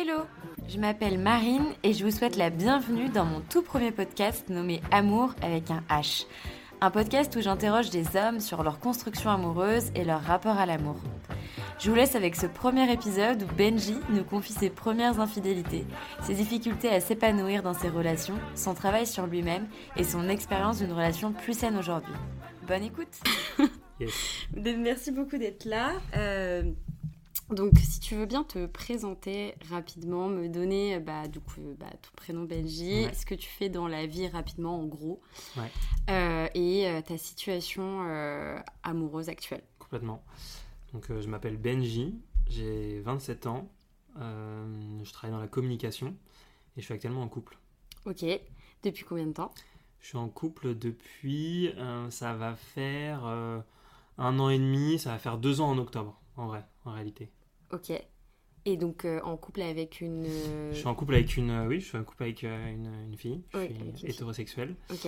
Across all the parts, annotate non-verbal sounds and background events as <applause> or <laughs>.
Hello, je m'appelle Marine et je vous souhaite la bienvenue dans mon tout premier podcast nommé Amour avec un H. Un podcast où j'interroge des hommes sur leur construction amoureuse et leur rapport à l'amour. Je vous laisse avec ce premier épisode où Benji nous confie ses premières infidélités, ses difficultés à s'épanouir dans ses relations, son travail sur lui-même et son expérience d'une relation plus saine aujourd'hui. Bonne écoute <laughs> Merci beaucoup d'être là. Euh, donc, si tu veux bien te présenter rapidement, me donner bah, du coup, bah, ton prénom Benji, ce que tu fais dans la vie rapidement en gros, euh, et euh, ta situation amoureuse actuelle. Complètement. Donc, je m'appelle Benji, j'ai 27 ans, je travaille dans la communication et je suis actuellement en couple. Ok. Depuis combien de temps? Je suis en couple depuis, ça va faire un an et demi, ça va faire deux ans en octobre, en vrai, en réalité. Ok. Et donc euh, en couple avec une. Je suis en couple avec une. Euh, oui, je suis en couple avec euh, une, une, fille. Je suis hétérosexuel. Ok.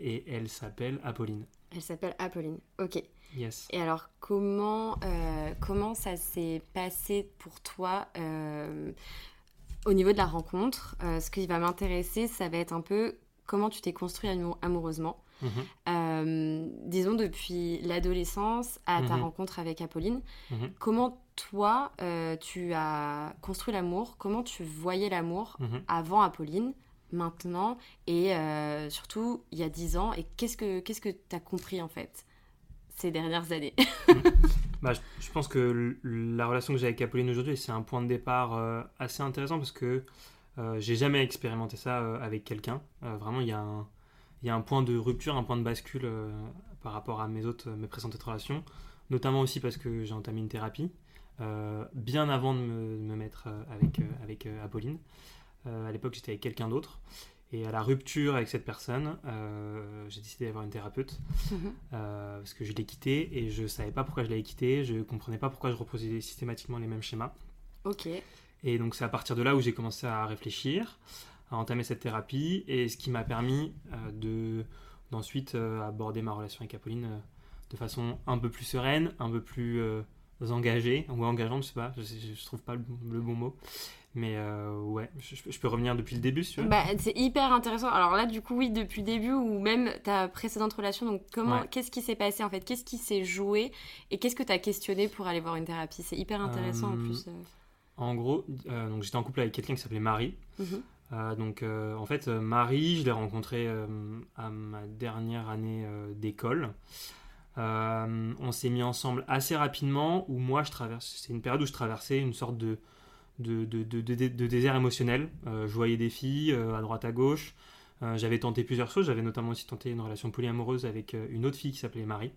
et elle s'appelle Apolline. Elle s'appelle Apolline. Ok. Yes. Et alors comment comment ça s'est passé pour toi au niveau de la rencontre? Ce qui va m'intéresser, ça va être un peu comment tu t'es construit amoureusement. Mhm. Euh, disons depuis l'adolescence à ta mhm. rencontre avec Apolline, mhm. comment toi euh, tu as construit l'amour, comment tu voyais l'amour avant Apolline, maintenant et euh, surtout il y a dix ans? Et qu'est-ce que qu'est-ce que tu as compris en fait ces dernières années? <laughs> <laughs> Bah, je, pense que la relation que j'ai avec Apolline aujourd'hui c'est un point de départ assez intéressant parce que j'ai jamais expérimenté ça avec quelqu'un. vraiment, il y a un, il y a un point de rupture, un point de bascule euh, par rapport à mes autres, mes précédentes relations, notamment aussi parce que j'ai entamé une thérapie euh, bien avant de me, mettre euh, avec, avec Apolline. à l'époque, j'étais avec quelqu'un d'autre. Et à la rupture avec cette personne, j'ai décidé d'avoir une thérapeute mhm. parce que je l'ai quittée et je ne savais pas pourquoi je l'avais quittée, je ne comprenais pas pourquoi je reproduisais systématiquement les mêmes schémas. Ok. Et donc c'est à partir de là où j'ai commencé à réfléchir, à entamer cette thérapie et ce qui m'a permis euh, de d'ensuite euh, aborder ma relation avec Apolline euh, de façon un peu plus sereine, un peu plus engagée ou engageante, je sais pas, je, je trouve pas le, bon mot. Mais ouais, je, peux revenir depuis le début, si tu veux. Bah, c'est hyper intéressant. Alors là, du coup, oui, depuis le début ou même ta précédente relation, donc comment, qu'est-ce qui s'est passé en fait? Qu'est-ce qui s'est joué? Et qu'est-ce que tu as questionné pour aller voir une thérapie? C'est hyper intéressant en plus. En gros, donc j'étais en couple avec quelqu'un qui s'appelait Marie. Mhm. Euh, donc euh, en fait euh, Marie, je l'ai rencontrée à ma dernière année d'école. on s'est mis ensemble assez rapidement où moi je traverse, c'est une période où je traversais une sorte de, de, de, de désert émotionnel. je voyais des filles à droite à gauche. j'avais tenté plusieurs choses. J'avais notamment aussi tenté une relation polyamoureuse avec une autre fille qui s'appelait Marie.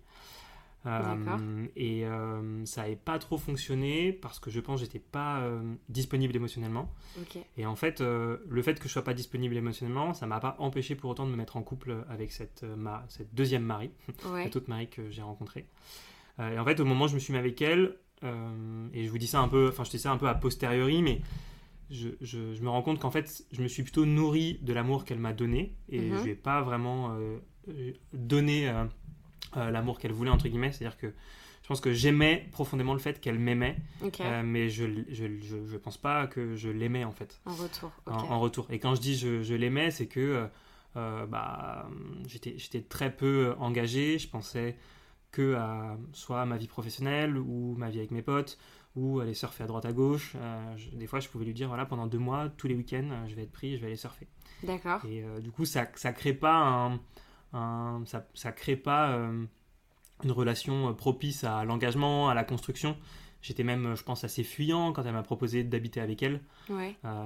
Euh, et euh, ça n'avait pas trop fonctionné parce que je pense que j'étais pas euh, disponible émotionnellement. Et en fait, le fait que je sois pas disponible émotionnellement, ça m'a pas empêché pour autant de me mettre en couple avec cette, ma, cette deuxième Marie, <laughs> cette autre Marie que j'ai rencontrée. et en fait, au moment où je me suis mis avec elle, et je vous dis ça un peu, enfin je dis ça un peu a posteriori, mais je, je, me rends compte qu'en fait, je me suis plutôt nourri de l'amour qu'elle m'a donné et mhm. je vais pas vraiment donné euh, l'amour qu'elle voulait, entre guillemets. C'est-à-dire que je pense que j'aimais profondément le fait qu'elle m'aimait, euh, mais je, je, je, pense pas que je l'aimais en fait. En retour. En, retour. Et quand je dis je, l'aimais, c'est que euh, bah, j'étais très peu engagé. Je pensais que à soit ma vie professionnelle ou ma vie avec mes potes ou aller surfer à droite à gauche. des fois, je pouvais lui dire voilà, pendant deux mois, tous les week-ends, je vais être pris, je vais aller surfer. D'accord. Et du coup, ça, ça crée pas un ça, ça crée pas euh, une relation euh, propice à l'engagement, à la construction. J'étais même, je pense, assez fuyant quand elle m'a proposé d'habiter avec elle. Ouais. Euh,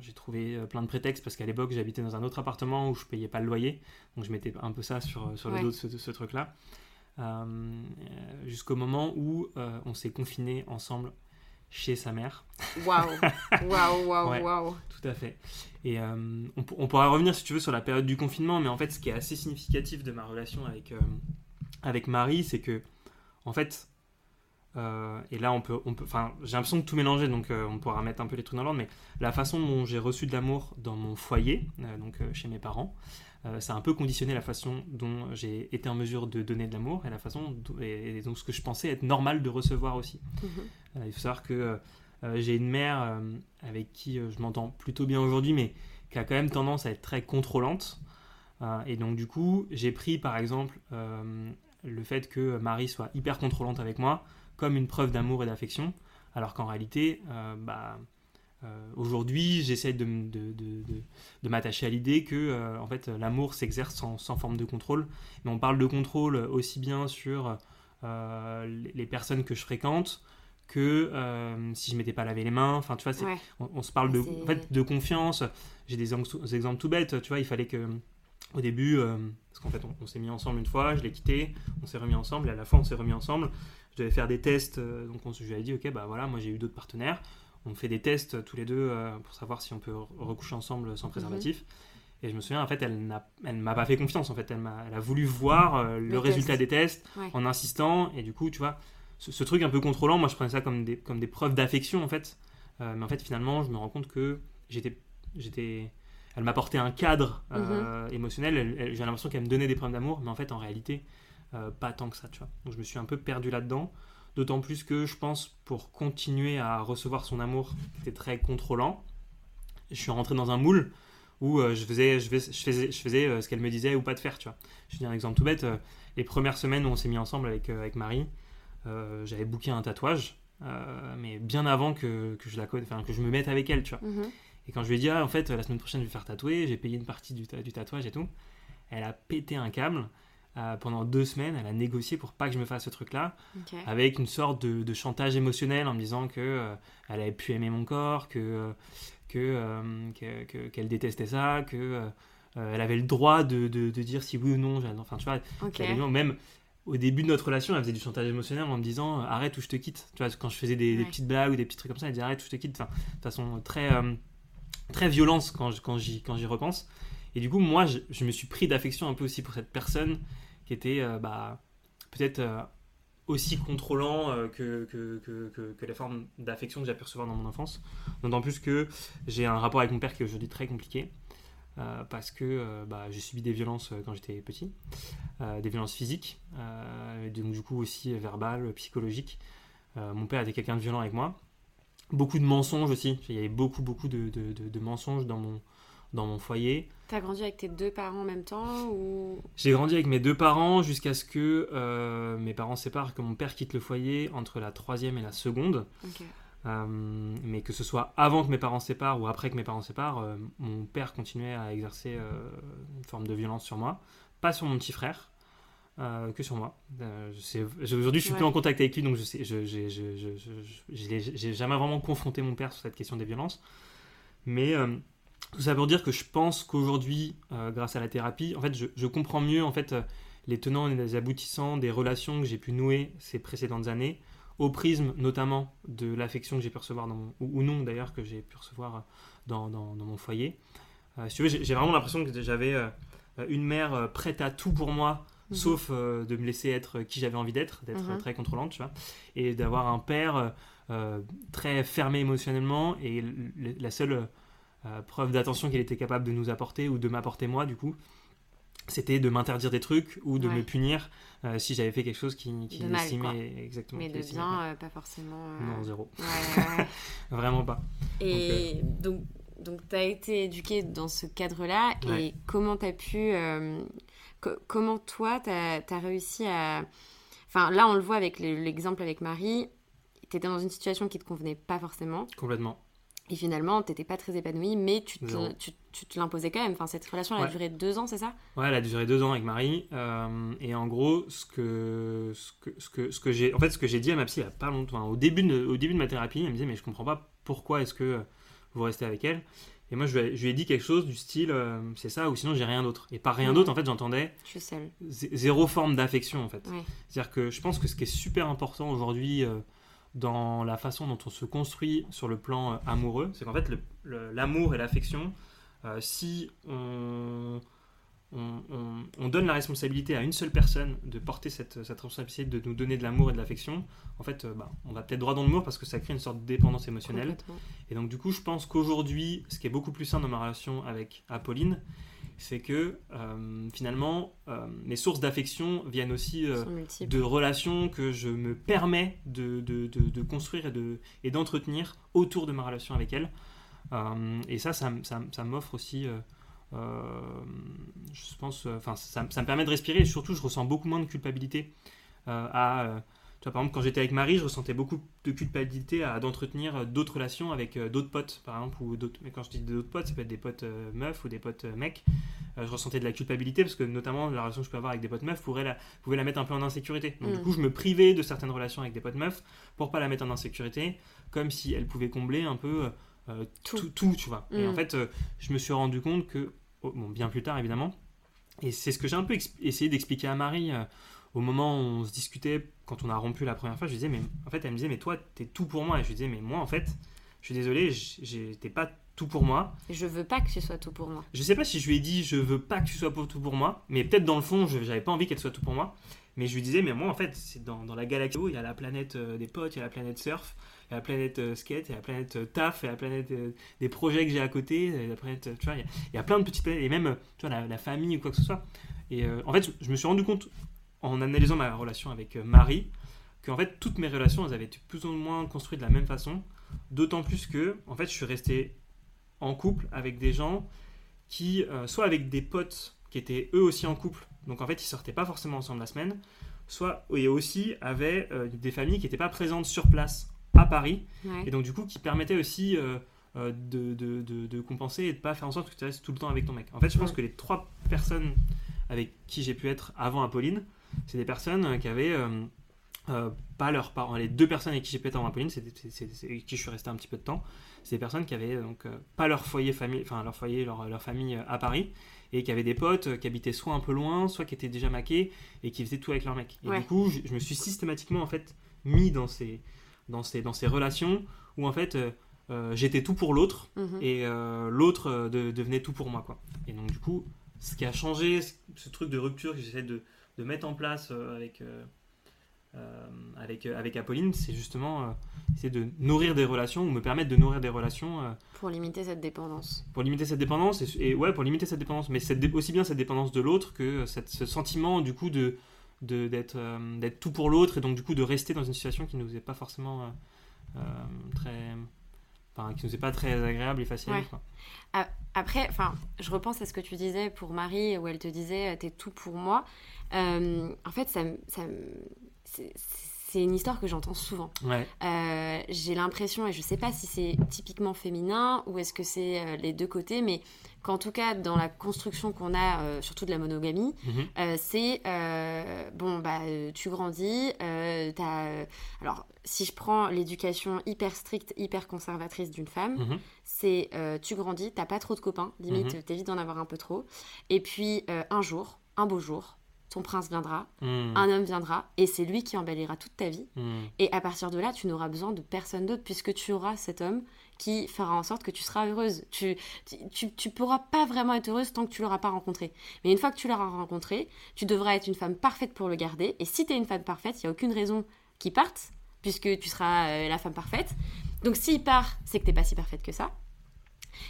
j'ai trouvé plein de prétextes parce qu'à l'époque, j'habitais dans un autre appartement où je payais pas le loyer. Donc je mettais un peu ça sur, sur le dos de ce, truc-là. Jusqu'au moment où on s'est confinés ensemble chez sa mère. Waouh, waouh, <laughs> waouh, waouh. Tout à fait. Et euh, on, on, pourra revenir si tu veux sur la période du confinement, mais en fait, ce qui est assez significatif de ma relation avec, euh, avec Marie, c'est que, en fait, euh, et là, on peut, on peut, enfin, j'ai l'impression de tout mélanger, donc on pourra mettre un peu les trucs dans l'ordre, mais la façon dont j'ai reçu de l'amour dans mon foyer, donc chez mes parents, ça a un peu conditionné la façon dont j'ai été en mesure de donner de l'amour et la façon et, donc ce que je pensais être normal de recevoir aussi. Mhm. Euh, il faut savoir que j'ai une mère avec qui je m'entends plutôt bien aujourd'hui, mais qui a quand même tendance à être très contrôlante. et donc du coup, j'ai pris par exemple le fait que Marie soit hyper contrôlante avec moi comme une preuve d'amour et d'affection, alors qu'en réalité, bah, aujourd'hui, j'essaie de, de, de, m'attacher à l'idée que en fait, l'amour s'exerce sans, sans, forme de contrôle. Mais on parle de contrôle aussi bien sur les personnes que je fréquente que euh, si je m'étais pas lavé les mains. Enfin, tu vois, on, se parle de, en fait, de confiance. J'ai des, exemples tout bêtes. Tu vois, il fallait que au début, euh, parce qu'en fait, on, s'est mis ensemble une fois, je l'ai quitté, on s'est remis ensemble, et à la fin, on s'est remis ensemble. Je devais faire des tests, euh, donc on, je lui ai dit, ok, bah voilà, moi j'ai eu d'autres partenaires. On fait des tests tous les deux pour savoir si on peut recoucher ensemble sans mhm. préservatif. Et je me souviens, en fait, elle ne m'a pas fait confiance. En fait, elle, a, elle a voulu voir le, résultat des tests en insistant. Et du coup, tu vois, ce, truc un peu contrôlant, moi je prenais ça comme des, comme des preuves d'affection en fait. Euh, mais en fait finalement je me rends compte que j'étais, j'étais, elle m'apportait un cadre euh, mhm. émotionnel. j'ai l'impression qu'elle me donnait des preuves d'amour, mais en fait en réalité euh, pas tant que ça, tu vois. Donc je me suis un peu perdu là-dedans. D'autant plus que je pense pour continuer à recevoir son amour, qui était très contrôlant, je suis rentré dans un moule où je faisais, je faisais, je faisais, ce qu'elle me disait ou pas de faire, tu vois. Je dis un exemple tout bête. les premières semaines où on s'est mis ensemble avec, avec Marie, euh, j'avais booké un tatouage, euh, mais bien avant que, que je la enfin, que je me mette avec elle, tu vois. Mhm. Et quand je lui ai dit, ah, en fait, la semaine prochaine, je vais faire tatouer, j'ai payé une partie du, du, tatouage et tout, elle a pété un câble. Euh, pendant deux semaines, elle a négocié pour pas que je me fasse ce truc-là, avec une sorte de, de, chantage émotionnel en me disant que elle avait pu aimer mon corps, que qu'elle que, détestait ça, que elle avait le droit de, de, de, dire si oui ou non. Enfin, tu vois, même au début de notre relation, elle faisait du chantage émotionnel en me disant euh, arrête ou je te quitte. Tu vois, quand je faisais des, petites blagues ou des petits trucs comme ça, elle disait arrête ou je te quitte. Enfin, de façon très, euh, très violente quand, quand j'y repense. Et du coup, moi, je, me suis pris d'affection un peu aussi pour cette personne qui était euh, bah, peut-être aussi contrôlant que, que, que, que, les formes d'affection que j'ai pu dans mon enfance. D'autant plus que j'ai un rapport avec mon père qui est aujourd'hui très compliqué. Euh, parce que euh, bah, j'ai subi des violences euh, quand j'étais petit, des violences physiques, donc du coup aussi verbales, psychologiques. mon père était quelqu'un de violent avec moi. Beaucoup de mensonges aussi, il y avait beaucoup beaucoup de, mensonges dans mon, dans mon foyer. T'as grandi avec tes deux parents en même temps ou... J'ai grandi avec mes deux parents jusqu'à ce que mes parents séparent, que mon père quitte le foyer entre la troisième et la seconde. Euh, mais que ce soit avant que mes parents séparent ou après que mes parents séparent, euh, mon père continuait à exercer euh, une forme de violence sur moi. Pas sur mon petit frère, que sur moi. Aujourd'hui, je suis plus en contact avec lui, donc je sais, je, jamais vraiment confronté mon père sur cette question des violences. Mais tout ça pour dire que je pense qu'aujourd'hui, grâce à la thérapie, en fait, je, je comprends mieux en fait les tenants et les aboutissants des relations que j'ai pu nouer ces précédentes années au prisme notamment de l'affection que j'ai pu recevoir, dans mon, ou, non d'ailleurs, que j'ai pu recevoir dans, dans, mon foyer. Euh, si tu veux, j'ai vraiment l'impression que j'avais euh, une mère euh, prête à tout pour moi, mhm. sauf de me laisser être qui j'avais envie d'être, d'être mhm. très contrôlante, tu vois, et d'avoir un père très fermé émotionnellement, et la seule preuve d'attention qu'il était capable de nous apporter, ou de m'apporter moi, du coup, c'était de m'interdire des trucs ou de me punir euh, si j'avais fait quelque chose qui, qui estimait exactement. Mais de bien, euh, pas forcément. Euh, non, zéro. <laughs> Vraiment pas. Et donc, donc, tu as été éduqué dans ce cadre-là et comment tu as pu. comment toi, tu as, réussi à. Enfin, là, on le voit avec l'exemple avec Marie. Tu étais dans une situation qui te convenait pas forcément. Complètement. Et finalement, tu n'étais pas très épanoui, mais tu te, tu, te l'imposais quand même. Enfin, cette relation, elle a duré deux ans, c'est ça? Ouais, elle a duré deux ans avec Marie. Euh, et en gros, ce que, ce que, ce que, ce que j'ai, en fait, ce que j'ai dit à ma psy il n'y a pas longtemps, au début, de, au début de ma thérapie, elle me disait, mais je comprends pas pourquoi est-ce que vous restez avec elle. Et moi, je lui, ai, dit quelque chose du style, euh, c'est ça, ou sinon j'ai rien d'autre. Et par rien d'autre, en fait, j'entendais zéro forme d'affection, en fait. C'est-à-dire que je pense que ce qui est super important aujourd'hui. Euh, dans la façon dont on se construit sur le plan euh, amoureux. C'est qu'en fait, l'amour et l'affection, euh, si on, on, donne la responsabilité à une seule personne de porter cette, cette responsabilité de nous donner de l'amour et de l'affection, en fait, euh, bah, on va peut-être droit dans le mur parce que ça crée une sorte de dépendance émotionnelle. Et donc, du coup, je pense qu'aujourd'hui, ce qui est beaucoup plus sain dans ma relation avec Apolline, c'est que euh, finalement, euh, mes sources d'affection viennent aussi multiples. de relations que je me permets de, de- de- de construire et de- et d'entretenir autour de ma relation avec elle. Euh, et ça, ça, ça ça m'offre aussi, euh, euh, je pense, euh, enfin, ça, me permet de respirer et surtout, je ressens beaucoup moins de culpabilité euh, à. Tu vois, par exemple, quand j'étais avec Marie, je ressentais beaucoup de culpabilité à d'entretenir euh, d'autres relations avec euh, d'autres potes, par exemple, ou d'autres. Mais quand je dis d'autres potes, ça peut être des potes euh, meufs ou des potes euh, mecs. Euh, je ressentais de la culpabilité parce que, notamment, la relation que je peux avoir avec des potes meufs pourrait la, pouvait la mettre un peu en insécurité. Donc, Mm. du coup, je me privais de certaines relations avec des potes meufs pour pas la mettre en insécurité, comme si elle pouvait combler un peu Tout. tout. tout, tu vois. Et Mm. en fait, euh, je me suis rendu compte que, oh, bon, bien plus tard évidemment, et c'est ce que j'ai un peu essayé d'expliquer à Marie au moment où on se discutait, quand on a rompu la première fois, je lui disais, mais en fait, elle me disait, mais toi, t'es tout pour moi. Et je lui disais, mais moi, en fait, je suis désolé, j- j'ai- t'es pas tout pour moi. Je veux pas que tu sois tout pour moi. Je sais pas si je lui ai dit je veux pas que tu sois pour tout pour moi, mais peut-être dans le fond, je j'avais pas envie qu'elle soit tout pour moi. Mais je lui disais, mais moi en fait, c'est dans, dans la galaxie, il y a la planète euh, des potes, il y a la planète surf, il y a la planète euh, skate, il y a la planète euh, taf, il y a la planète des projets que j'ai à côté, il y a la planète, tu vois, il y a, il y a plein de petites planètes, et même, tu vois, la, la famille ou quoi que ce soit. Et en fait, je me suis rendu compte, en analysant ma relation avec euh, Marie, qu'en fait, toutes mes relations, elles avaient été plus ou moins construites de la même façon. D'autant plus que, en fait, je suis resté en couple avec des gens qui, euh, soit avec des potes qui étaient eux aussi en couple, donc en fait, ils sortaient pas forcément ensemble la semaine, soit et aussi avaient euh, des familles qui n'étaient pas présentes sur place à Paris, Ouais. et donc du coup, qui permettaient aussi euh, de, de, de- de compenser et de pas faire en sorte que tu restes tout le temps avec ton mec. En fait, je pense Ouais. que les trois personnes avec qui j'ai pu être avant Apolline, c'est des personnes euh, qui avaient euh, euh, pas leurs parents. Les deux personnes avec qui j'ai être avant Apolline, c'est avec qui je suis resté un petit peu de temps. C'est des personnes qui avaient donc euh, pas leur foyer famille, enfin leur foyer, leur, leur famille euh, à Paris, et qui avaient des potes qui habitaient soit un peu loin, soit qui étaient déjà maqués et qui faisaient tout avec leur mec. Et Ouais. du coup, je, je me suis systématiquement en fait mis dans ces dans ces dans ces relations où en fait j'étais tout pour l'autre Mhm. et l'autre de- devenait tout pour moi quoi. Et donc du coup, ce qui a changé, ce, ce truc de rupture que j'essaie de, de mettre en place euh, avec euh, euh, avec avec Apolline, c'est justement essayer de nourrir des relations ou me permettre de nourrir des relations Pour limiter cette dépendance. pour limiter cette dépendance et, et ouais pour limiter cette dépendance, mais cette aussi bien cette dépendance de l'autre que cette, ce sentiment du coup de d'être euh, tout pour l'autre et donc du coup de rester dans une situation qui nous est pas forcément euh, euh, très enfin qui nous est pas très agréable et facile Ouais. quoi. Après, enfin, je repense à ce que tu disais pour Marie, où elle te disait euh, t'es tout pour moi. Euh, en fait, ça, c'est- c'est une histoire que j'entends souvent. Ouais. Euh, J'ai l'impression, et je sais pas si c'est typiquement féminin ou est-ce que c'est euh, les deux côtés, mais qu'en tout cas, dans la construction qu'on a, euh, surtout de la monogamie, Mhm. c'est bon bah tu grandis t'as alors si je prends l'éducation hyper stricte hyper conservatrice d'une femme Mhm. c'est tu grandis t'as pas trop de copains limite Mhm. t'évites d'en avoir un peu trop et puis un jour un beau jour ton prince viendra Mhm. un homme viendra et c'est lui qui embellira toute ta vie Mhm. et à partir de là, tu n'auras besoin de personne d'autre puisque tu auras cet homme qui fera en sorte que tu seras heureuse. Tu, tu, tu, tu pourras pas vraiment être heureuse tant que tu l'auras pas rencontré. Mais une fois que tu l'auras rencontré, tu devras être une femme parfaite pour le garder. Et si tu es une femme parfaite, il n'y a aucune raison qu'il parte puisque tu seras euh, la femme parfaite. Donc s'il part, c'est que t'es pas si parfaite que ça.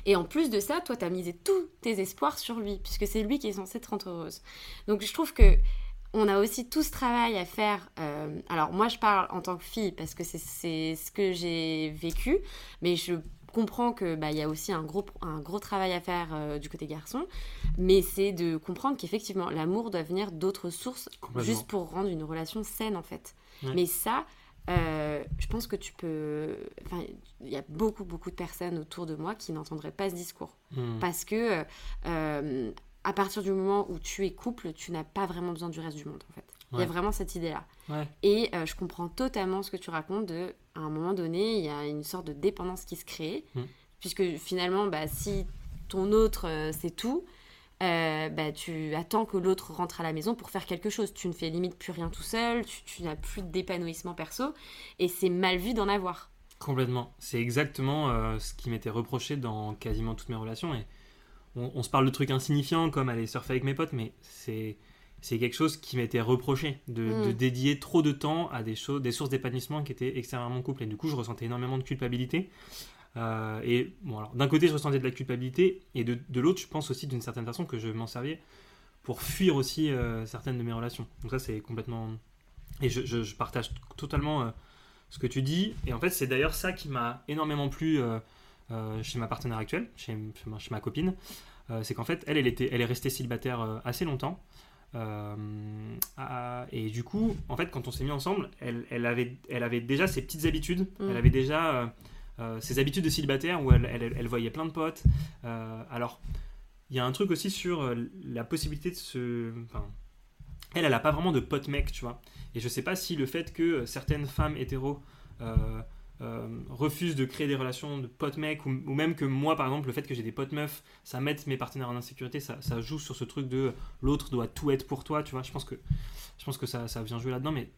Et en plus de ça, toi, tu as misé tous tes espoirs sur lui, puisque c'est lui qui est censé te rendre heureuse. Donc je trouve que on a aussi tout ce travail à faire. euh, alors moi, je parle en tant que fille parce que c'est- ce que j'ai vécu, mais je comprends que bah, il y a aussi un gros, un gros travail à faire euh, du côté garçon, mais c'est de comprendre qu'effectivement l'amour doit venir d'autres sources juste pour rendre une relation saine en fait. Ouais. Mais ça, euh, je pense que tu peux. Enfin, il y a beaucoup beaucoup de personnes autour de moi qui n'entendraient pas ce discours Mhm. parce que euh, à partir du moment où tu es couple, tu n'as pas vraiment besoin du reste du monde en fait. Il y a vraiment cette idée-là. Ouais. Et euh, je comprends totalement ce que tu racontes de, à un moment donné, il y a une sorte de dépendance qui se crée, Mm. puisque finalement, bah, si ton autre, euh, c'est tout, euh, bah, tu attends que l'autre rentre à la maison pour faire quelque chose. Tu ne fais limite plus rien tout seul, tu, tu n'as plus d'épanouissement perso, et c'est mal vu d'en avoir. Complètement. C'est exactement euh, ce qui m'était reproché dans quasiment toutes mes relations. Et on, on se parle de trucs insignifiants comme aller surfer avec mes potes, mais c'est c'est quelque chose qui m'était reproché de, Mm. de dédier trop de temps à des choses, des sources d'épanouissement qui étaient extérieurement mon couple. Et du coup, je ressentais énormément de culpabilité et bon, alors d'un côté, je ressentais de la culpabilité, et de, de l'autre, je pense aussi d'une certaine façon que je m'en servais pour fuir aussi certaines de mes relations. Donc ça, c'est complètement... Et je, je, partage totalement ce que tu dis. Et en fait, c'est d'ailleurs ça qui m'a énormément plu chez ma partenaire actuelle, chez, chez ma, copine. c'est qu'en fait, elle, elle, était, elle est restée célibataire assez longtemps. Euh, et du coup, en fait, quand on s'est mis ensemble, elle, elle, avait, elle avait déjà ses petites habitudes. Mm. Elle avait déjà euh, euh, ses habitudes de célibataire où elle, voyait plein de potes. alors, il y a un truc aussi sur la possibilité de se. Elle, elle n'a pas vraiment de pote mec, tu vois. Et je sais pas si le fait que certaines femmes hétéros euh, refuse de créer des relations de potes mecs, ou, même que moi, par exemple, le fait que j'ai des potes meufs, ça mette mes partenaires en insécurité, ça, ça joue sur ce truc de l'autre doit tout être pour toi, tu vois. Je pense que, je pense que ça, ça vient jouer là-dedans, mais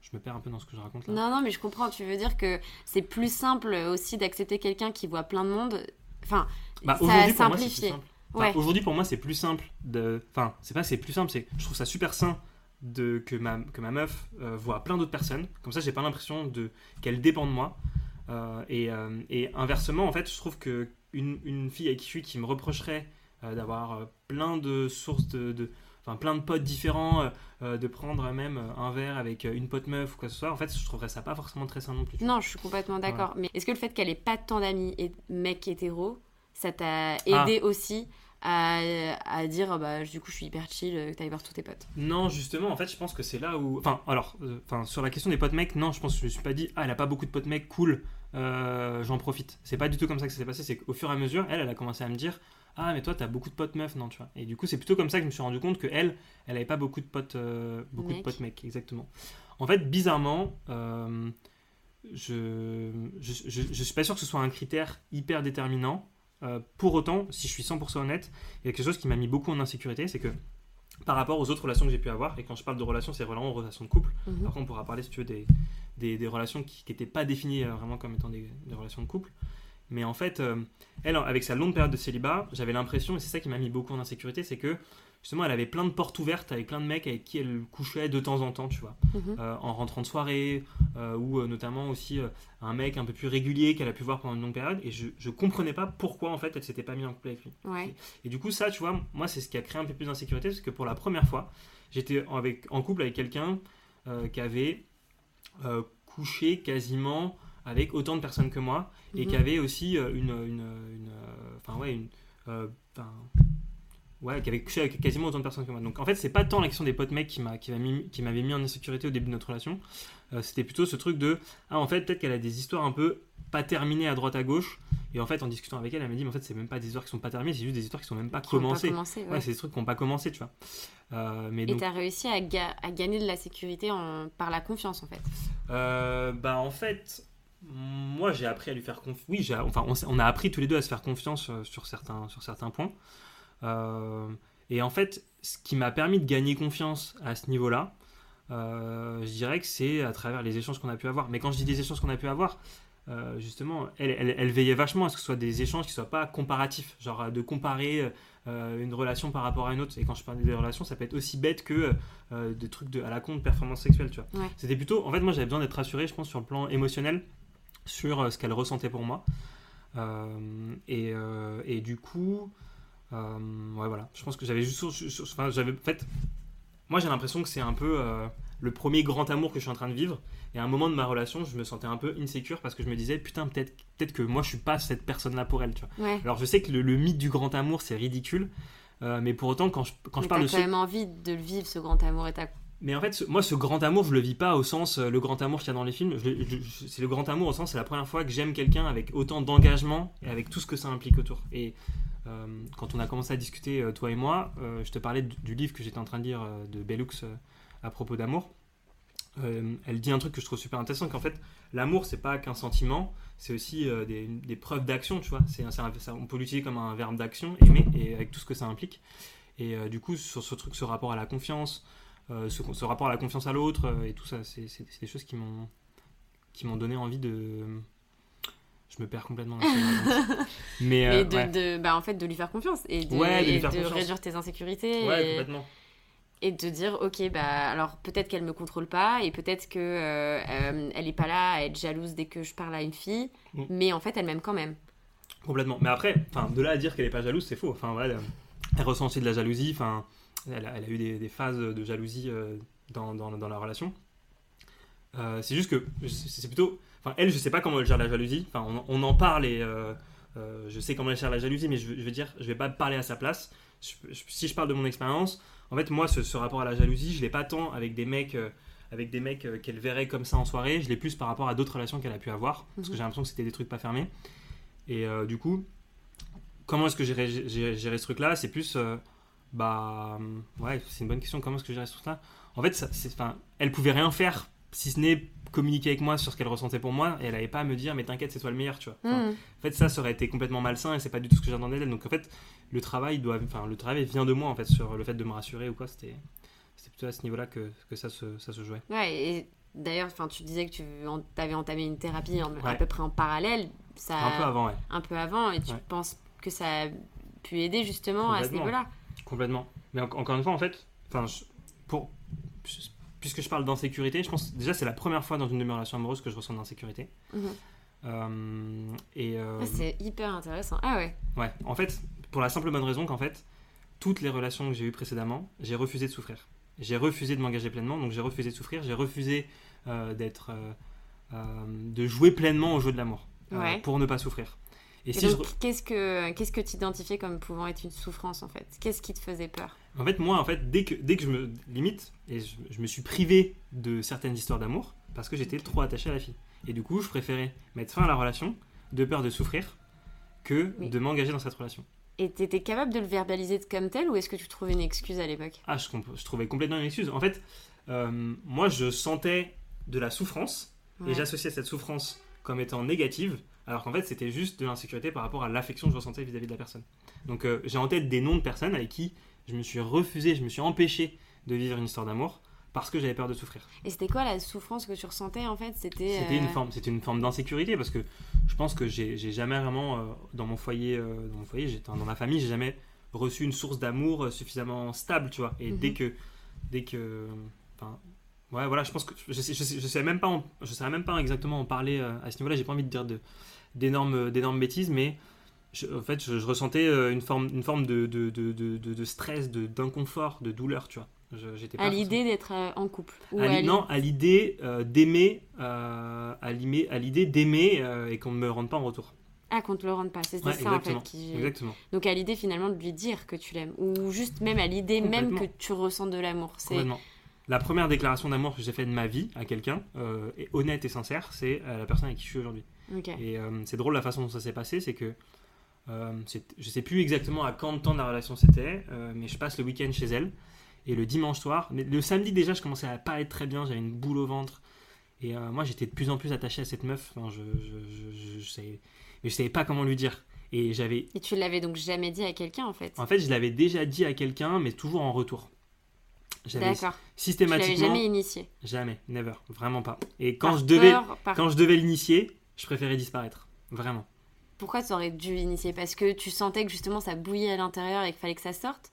je me perds un peu dans ce que je raconte là. Non, non, mais je comprends. Tu veux dire que c'est plus simple aussi d'accepter quelqu'un qui voit plein de monde. Enfin, bah, ça simplifie. Aujourd'hui, pour moi, c'est plus simple de. Enfin, c'est pas c'est plus simple, c'est je trouve ça super sain de, que, ma, que ma meuf euh, voit plein d'autres personnes. Comme ça, j'ai pas l'impression de, qu'elle dépend de moi. Euh, et, euh, et, inversement, en fait, je trouve que une, une, fille avec qui je suis qui me reprocherait d'avoir plein de sources de, de enfin plein de potes différents, de prendre même un verre avec une pote meuf ou quoi que ce soit, en fait, je trouverais ça pas forcément très sain non plus. Non, je suis complètement d'accord. Mais est-ce que le fait qu'elle ait pas tant d'amis et mecs hétéros, ça t'a aidé ah. aussi à, dire bah du coup je suis hyper chill que t'ailles voir tous tes potes. Non justement en fait je pense que c'est là où enfin alors euh, sur la question des potes mecs non je pense que je me suis pas dit ah elle a pas beaucoup de potes mecs cool euh, j'en profite. C'est pas du tout comme ça que ça s'est passé c'est qu'au fur et à mesure elle elle a commencé à me dire ah mais toi t'as beaucoup de potes meufs non tu vois. Et du coup c'est plutôt comme ça que je me suis rendu compte que elle elle avait pas beaucoup de potes euh, beaucoup de potes mecs exactement. En fait bizarrement je, je, je, je, suis pas sûr que ce soit un critère hyper déterminant euh, pour autant, si je suis 100% honnête, il y a quelque chose qui m'a mis beaucoup en insécurité, c'est que par rapport aux autres relations que j'ai pu avoir, et quand je parle de relations, c'est vraiment relations de couple. Mhm. Par contre, on pourra parler, si tu veux, des, des, relations qui n'étaient pas définies euh, vraiment comme étant des, relations de couple. Mais en fait, euh, elle, avec sa longue période de célibat, j'avais l'impression, et c'est ça qui m'a mis beaucoup en insécurité, c'est que justement, elle avait plein de portes ouvertes avec plein de mecs avec qui elle couchait de temps en temps, tu vois, mhm. euh, en rentrant de soirée, euh, ou euh, notamment aussi un mec un peu plus régulier qu'elle a pu voir pendant une longue période, et je, je comprenais pas pourquoi en fait elle s'était pas mise en couple avec lui. Et, du coup, ça, tu vois, moi, c'est ce qui a créé un peu plus d'insécurité, parce que pour la première fois, j'étais avec, en couple avec quelqu'un qui avait couché quasiment avec autant de personnes que moi, et qui mhm. avait aussi une, une, enfin ouais, une, Ouais, qui avait couché avec quasiment autant de personnes que moi. Donc en fait, c'est pas tant la question des potes mecs qui m'avait mis, qui mis en insécurité au début de notre relation. Euh, c'était plutôt ce truc de ah en fait peut-être qu'elle a des histoires un peu pas terminées à droite à gauche. Et en fait, en discutant avec elle, elle m'a dit mais en fait c'est même pas des histoires qui sont pas terminées, c'est juste des histoires qui sont même pas commencées. ouais, c'est des trucs qui n'ont pas commencé, tu vois. Euh, mais Et tu as réussi à, à, gagner de la sécurité en... par la confiance en fait. Euh, bah en fait moi j'ai appris à lui faire confiance. Oui, enfin on, on, a appris tous les deux à se faire confiance sur certains, sur certains points. Euh, et en fait, ce qui m'a permis de gagner confiance à ce niveau-là, euh, je dirais que c'est à travers les échanges qu'on a pu avoir. Mais quand je dis des échanges qu'on a pu avoir, euh, justement, elle, elle, veillait vachement à ce que ce soit des échanges qui ne soient pas comparatifs, genre de comparer une relation par rapport à une autre. Et quand je parle des relations, ça peut être aussi bête que des trucs de, à la compte performance sexuelle, tu vois. C'était plutôt, en fait, moi j'avais besoin d'être rassuré, je pense, sur le plan émotionnel, sur ce qu'elle ressentait pour moi. Et, et, du coup, ouais, voilà. Je pense que j'avais juste. Enfin, j'avais. En fait, moi, j'ai l'impression que c'est un peu euh, le premier grand amour que je suis en train de vivre. Et à un moment de ma relation, je me sentais un peu insécure parce que je me disais, putain, peut-être peut que moi, je suis pas cette personne-là pour elle. Tu vois. Alors, je sais que le, mythe du grand amour, c'est ridicule. Euh, mais pour autant, quand je, quand je parle de. quand même envie de le vivre, ce grand amour, et mais en fait, moi, ce grand amour, je le vis pas au sens le grand amour qu'il y a dans les films. C'est le grand amour au sens, c'est la première fois que j'aime quelqu'un avec autant d'engagement et avec tout ce que ça implique autour. Et euh, quand on a commencé à discuter, euh, toi et moi, euh, je te parlais du, livre que j'étais en train de lire de Bellux à propos d'amour. elle dit un truc que je trouve super intéressant, qu'en fait, l'amour, c'est pas qu'un sentiment, c'est aussi des, preuves d'action, tu vois. C'est, on peut l'utiliser comme un verbe d'action, aimer, et avec tout ce que ça implique. Et du coup, sur ce truc, ce rapport à la confiance, ce, rapport à la confiance à l'autre, et tout ça, c'est, des choses qui m'ont, qui m'ont donné envie de, je me perds complètement. <laughs> mais, euh, de, bah, en fait, de lui faire confiance et de, réduire tes insécurités. Ouais, complètement. et de dire ok bah alors peut-être qu'elle me contrôle pas et peut-être que euh, euh, elle est pas là à être jalouse dès que je parle à une fille Mm. mais en fait elle m'aime quand même Complètement. Mais après, enfin, de là à dire qu'elle est pas jalouse, c'est faux. Enfin, elle, elle ressent aussi de la jalousie. Enfin, elle, a, elle a eu des, des phases de jalousie euh, dans, dans, dans la relation. Euh, c'est juste que c'est plutôt. Enfin, elle, je sais pas comment elle gère la jalousie. Enfin, on, on en parle et euh, euh, je sais comment elle gère la jalousie, mais je, je veux dire, je vais pas parler à sa place. Je- je- si je parle de mon expérience, en fait, moi, ce, ce rapport à la jalousie, je l'ai pas tant avec des mecs. euh, avec des mecs qu'elle verrait comme ça en soirée, je l'ai plus par rapport à d'autres relations qu'elle a pu avoir, parce que Mhm. j'ai l'impression que c'était des trucs pas fermés. Et du coup, comment est-ce que j'ai géré, ce truc-là? C'est plus, bah, ouais, c'est une bonne question. Comment est-ce que j'ai géré ce truc-là? En fait, ça, enfin, elle pouvait rien faire si ce n'est communiquer avec moi sur ce qu'elle ressentait pour moi, et elle avait pas à me dire, mais t'inquiète, c'est toi le meilleur, tu vois. Enfin, Mm. En fait, ça, ça aurait été complètement malsain, et c'est pas du tout ce que j'attendais d'elle. Donc en fait, le travail doit, enfin, le travail vient de moi en fait sur le fait de me rassurer ou quoi. C'était, c'était plutôt à ce niveau-là que, que ça se, ça se jouait. ouais et d'ailleurs enfin tu disais que tu avais entamé une thérapie en- à peu près en parallèle ça Un peu avant, ouais. un peu avant et tu Ouais. penses que ça a pu aider justement à ce Complètement. niveau-là Complètement. Mais en- encore une fois, en fait, enfin, pour, puisque je parle d'insécurité, je pense déjà c'est la première fois dans une de mes relations amoureuses que je ressens de l'insécurité. Mhm. Euh, et euh, Ah, c'est hyper intéressant ah ouais ouais, en fait, pour la simple bonne raison qu'en fait, toutes les relations que j'ai eues précédemment, j'ai refusé de souffrir. J'ai refusé de m'engager pleinement, donc j'ai refusé de souffrir, j'ai refusé euh, d'être, euh, euh, de jouer pleinement au jeu de l'amour euh, Ouais. pour ne pas souffrir. Et, Et si je donc, qu'est-ce que qu'est-ce que tu identifiais comme pouvant être une souffrance en fait? Qu'est-ce qui te faisait peur? En fait, moi, en fait, dès que, dès que je me limite, et je, je me suis privé de certaines histoires d'amour parce que j'étais trop attaché à la fille. Et du coup, je préférais mettre fin à la relation de peur de souffrir que Oui. de m'engager dans cette relation. Et t'étais capable de le verbaliser comme tel ou est-ce que tu trouvais une excuse à l'époque? Ah, je, trouvais complètement une excuse. En fait, euh, moi, je sentais de la souffrance Ouais. et j'associais cette souffrance comme étant négative, alors qu'en fait, c'était juste de l'insécurité par rapport à l'affection que je ressentais vis-à-vis de la personne. Donc, euh, j'ai en tête des noms de personnes avec qui je me suis refusé, je me suis empêché de vivre une histoire d'amour parce que j'avais peur de souffrir. Et c'était quoi la souffrance que tu ressentais en fait? C'était une euh, forme, c'était une forme d'insécurité parce que je pense que j'ai jamais vraiment euh, dans mon foyer, euh, dans mon foyer, j'étais dans ma famille, j'ai jamais reçu une source d'amour suffisamment stable, tu vois. Et Mhm. dès que, dès que, enfin, ouais, voilà, je pense que je sais, je sais, je sais même pas, en- je saurais même pas exactement en parler à ce niveau-là. J'ai pas envie de dire d'énormes, d'énormes bêtises, mais je- en fait, je, je ressentais euh, une forme, une forme de, de, de, de, stress, de d'inconfort, de douleur, tu vois. J'étais à l'idée d'être euh, en couple ou à non, à l'idée euh, d'aimer, euh, à l'idée d'aimer euh, et qu'on ne me rende pas en retour. Ah, qu'on te le rende pas, Ouais, ça exactement. en fait. Qui... Exactement. Donc à l'idée finalement de lui dire que tu l'aimes, ou juste même à l'idée même que tu ressens de l'amour. C'est. La première déclaration d'amour que j'ai faite de ma vie à quelqu'un, et honnête et sincère, c'est à la personne avec qui je suis aujourd'hui. Et c'est drôle la façon dont ça s'est passé, c'est que euh, je sais plus exactement à quand de temps de la relation c'était, euh, mais je passe le week-end chez elle. Et le dimanche soir, mais le samedi déjà, je commençais à pas être très bien, j'avais une boule au ventre. Et euh, moi, j'étais de plus en plus attaché à cette meuf. Enfin, je, je, je, savais, mais je savais pas comment lui dire. Et j'avais Et tu l'avais donc jamais dit à quelqu'un en fait? En fait, je l'avais déjà dit à quelqu'un, mais toujours en retour. D'accord. Tu l'avais systématiquement jamais initié? jamais, never, vraiment pas. Et quand Par je devais, peur, par- quand je devais l'initier, je préférais disparaître, vraiment. Pourquoi tu aurais dû initier? Parce que tu sentais que justement ça bouillait à l'intérieur et qu'il fallait que ça sorte?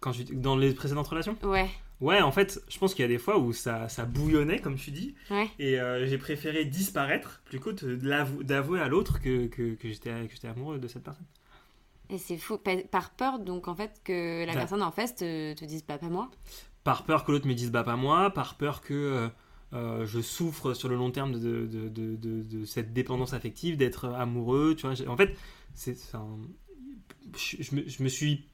Quand je, dans les précédentes relations? Ouais. Ouais, en fait, je pense qu'il y a des fois où ça, ça bouillonnait, comme tu dis, Ouais. et euh, j'ai préféré disparaître plutôt que d'avouer à l'autre que, que, que j'étais que j'étais amoureux de cette personne. Et c'est fou. Pa- Par peur donc en fait que la Ça- personne en face te, te dise pas, pas moi. par peur que l'autre me dise bah pas moi, par peur que euh, je souffre sur le long terme de, cette dépendance affective, d'être amoureux, tu vois. j'ai- En fait, c'est, je, me, je me suis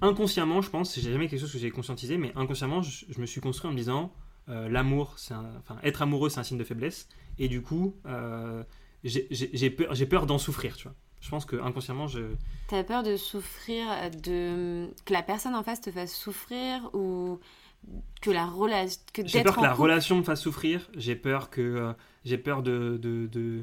inconsciemment, je pense, c'est jamais quelque chose que j'ai conscientisé, mais inconsciemment, je, me suis construit en me disant euh, l'amour, enfin être amoureux, c'est un signe de faiblesse, et du coup, euh, j'ai, j'ai- j'ai peur, j'ai peur d'en souffrir, tu vois. Je pense que inconsciemment, je, T'as peur de souffrir, de que la personne en face te fasse souffrir ou que la relation, que j'ai peur que la couple relation me fasse souffrir, j'ai peur que, euh, j'ai peur de- de- de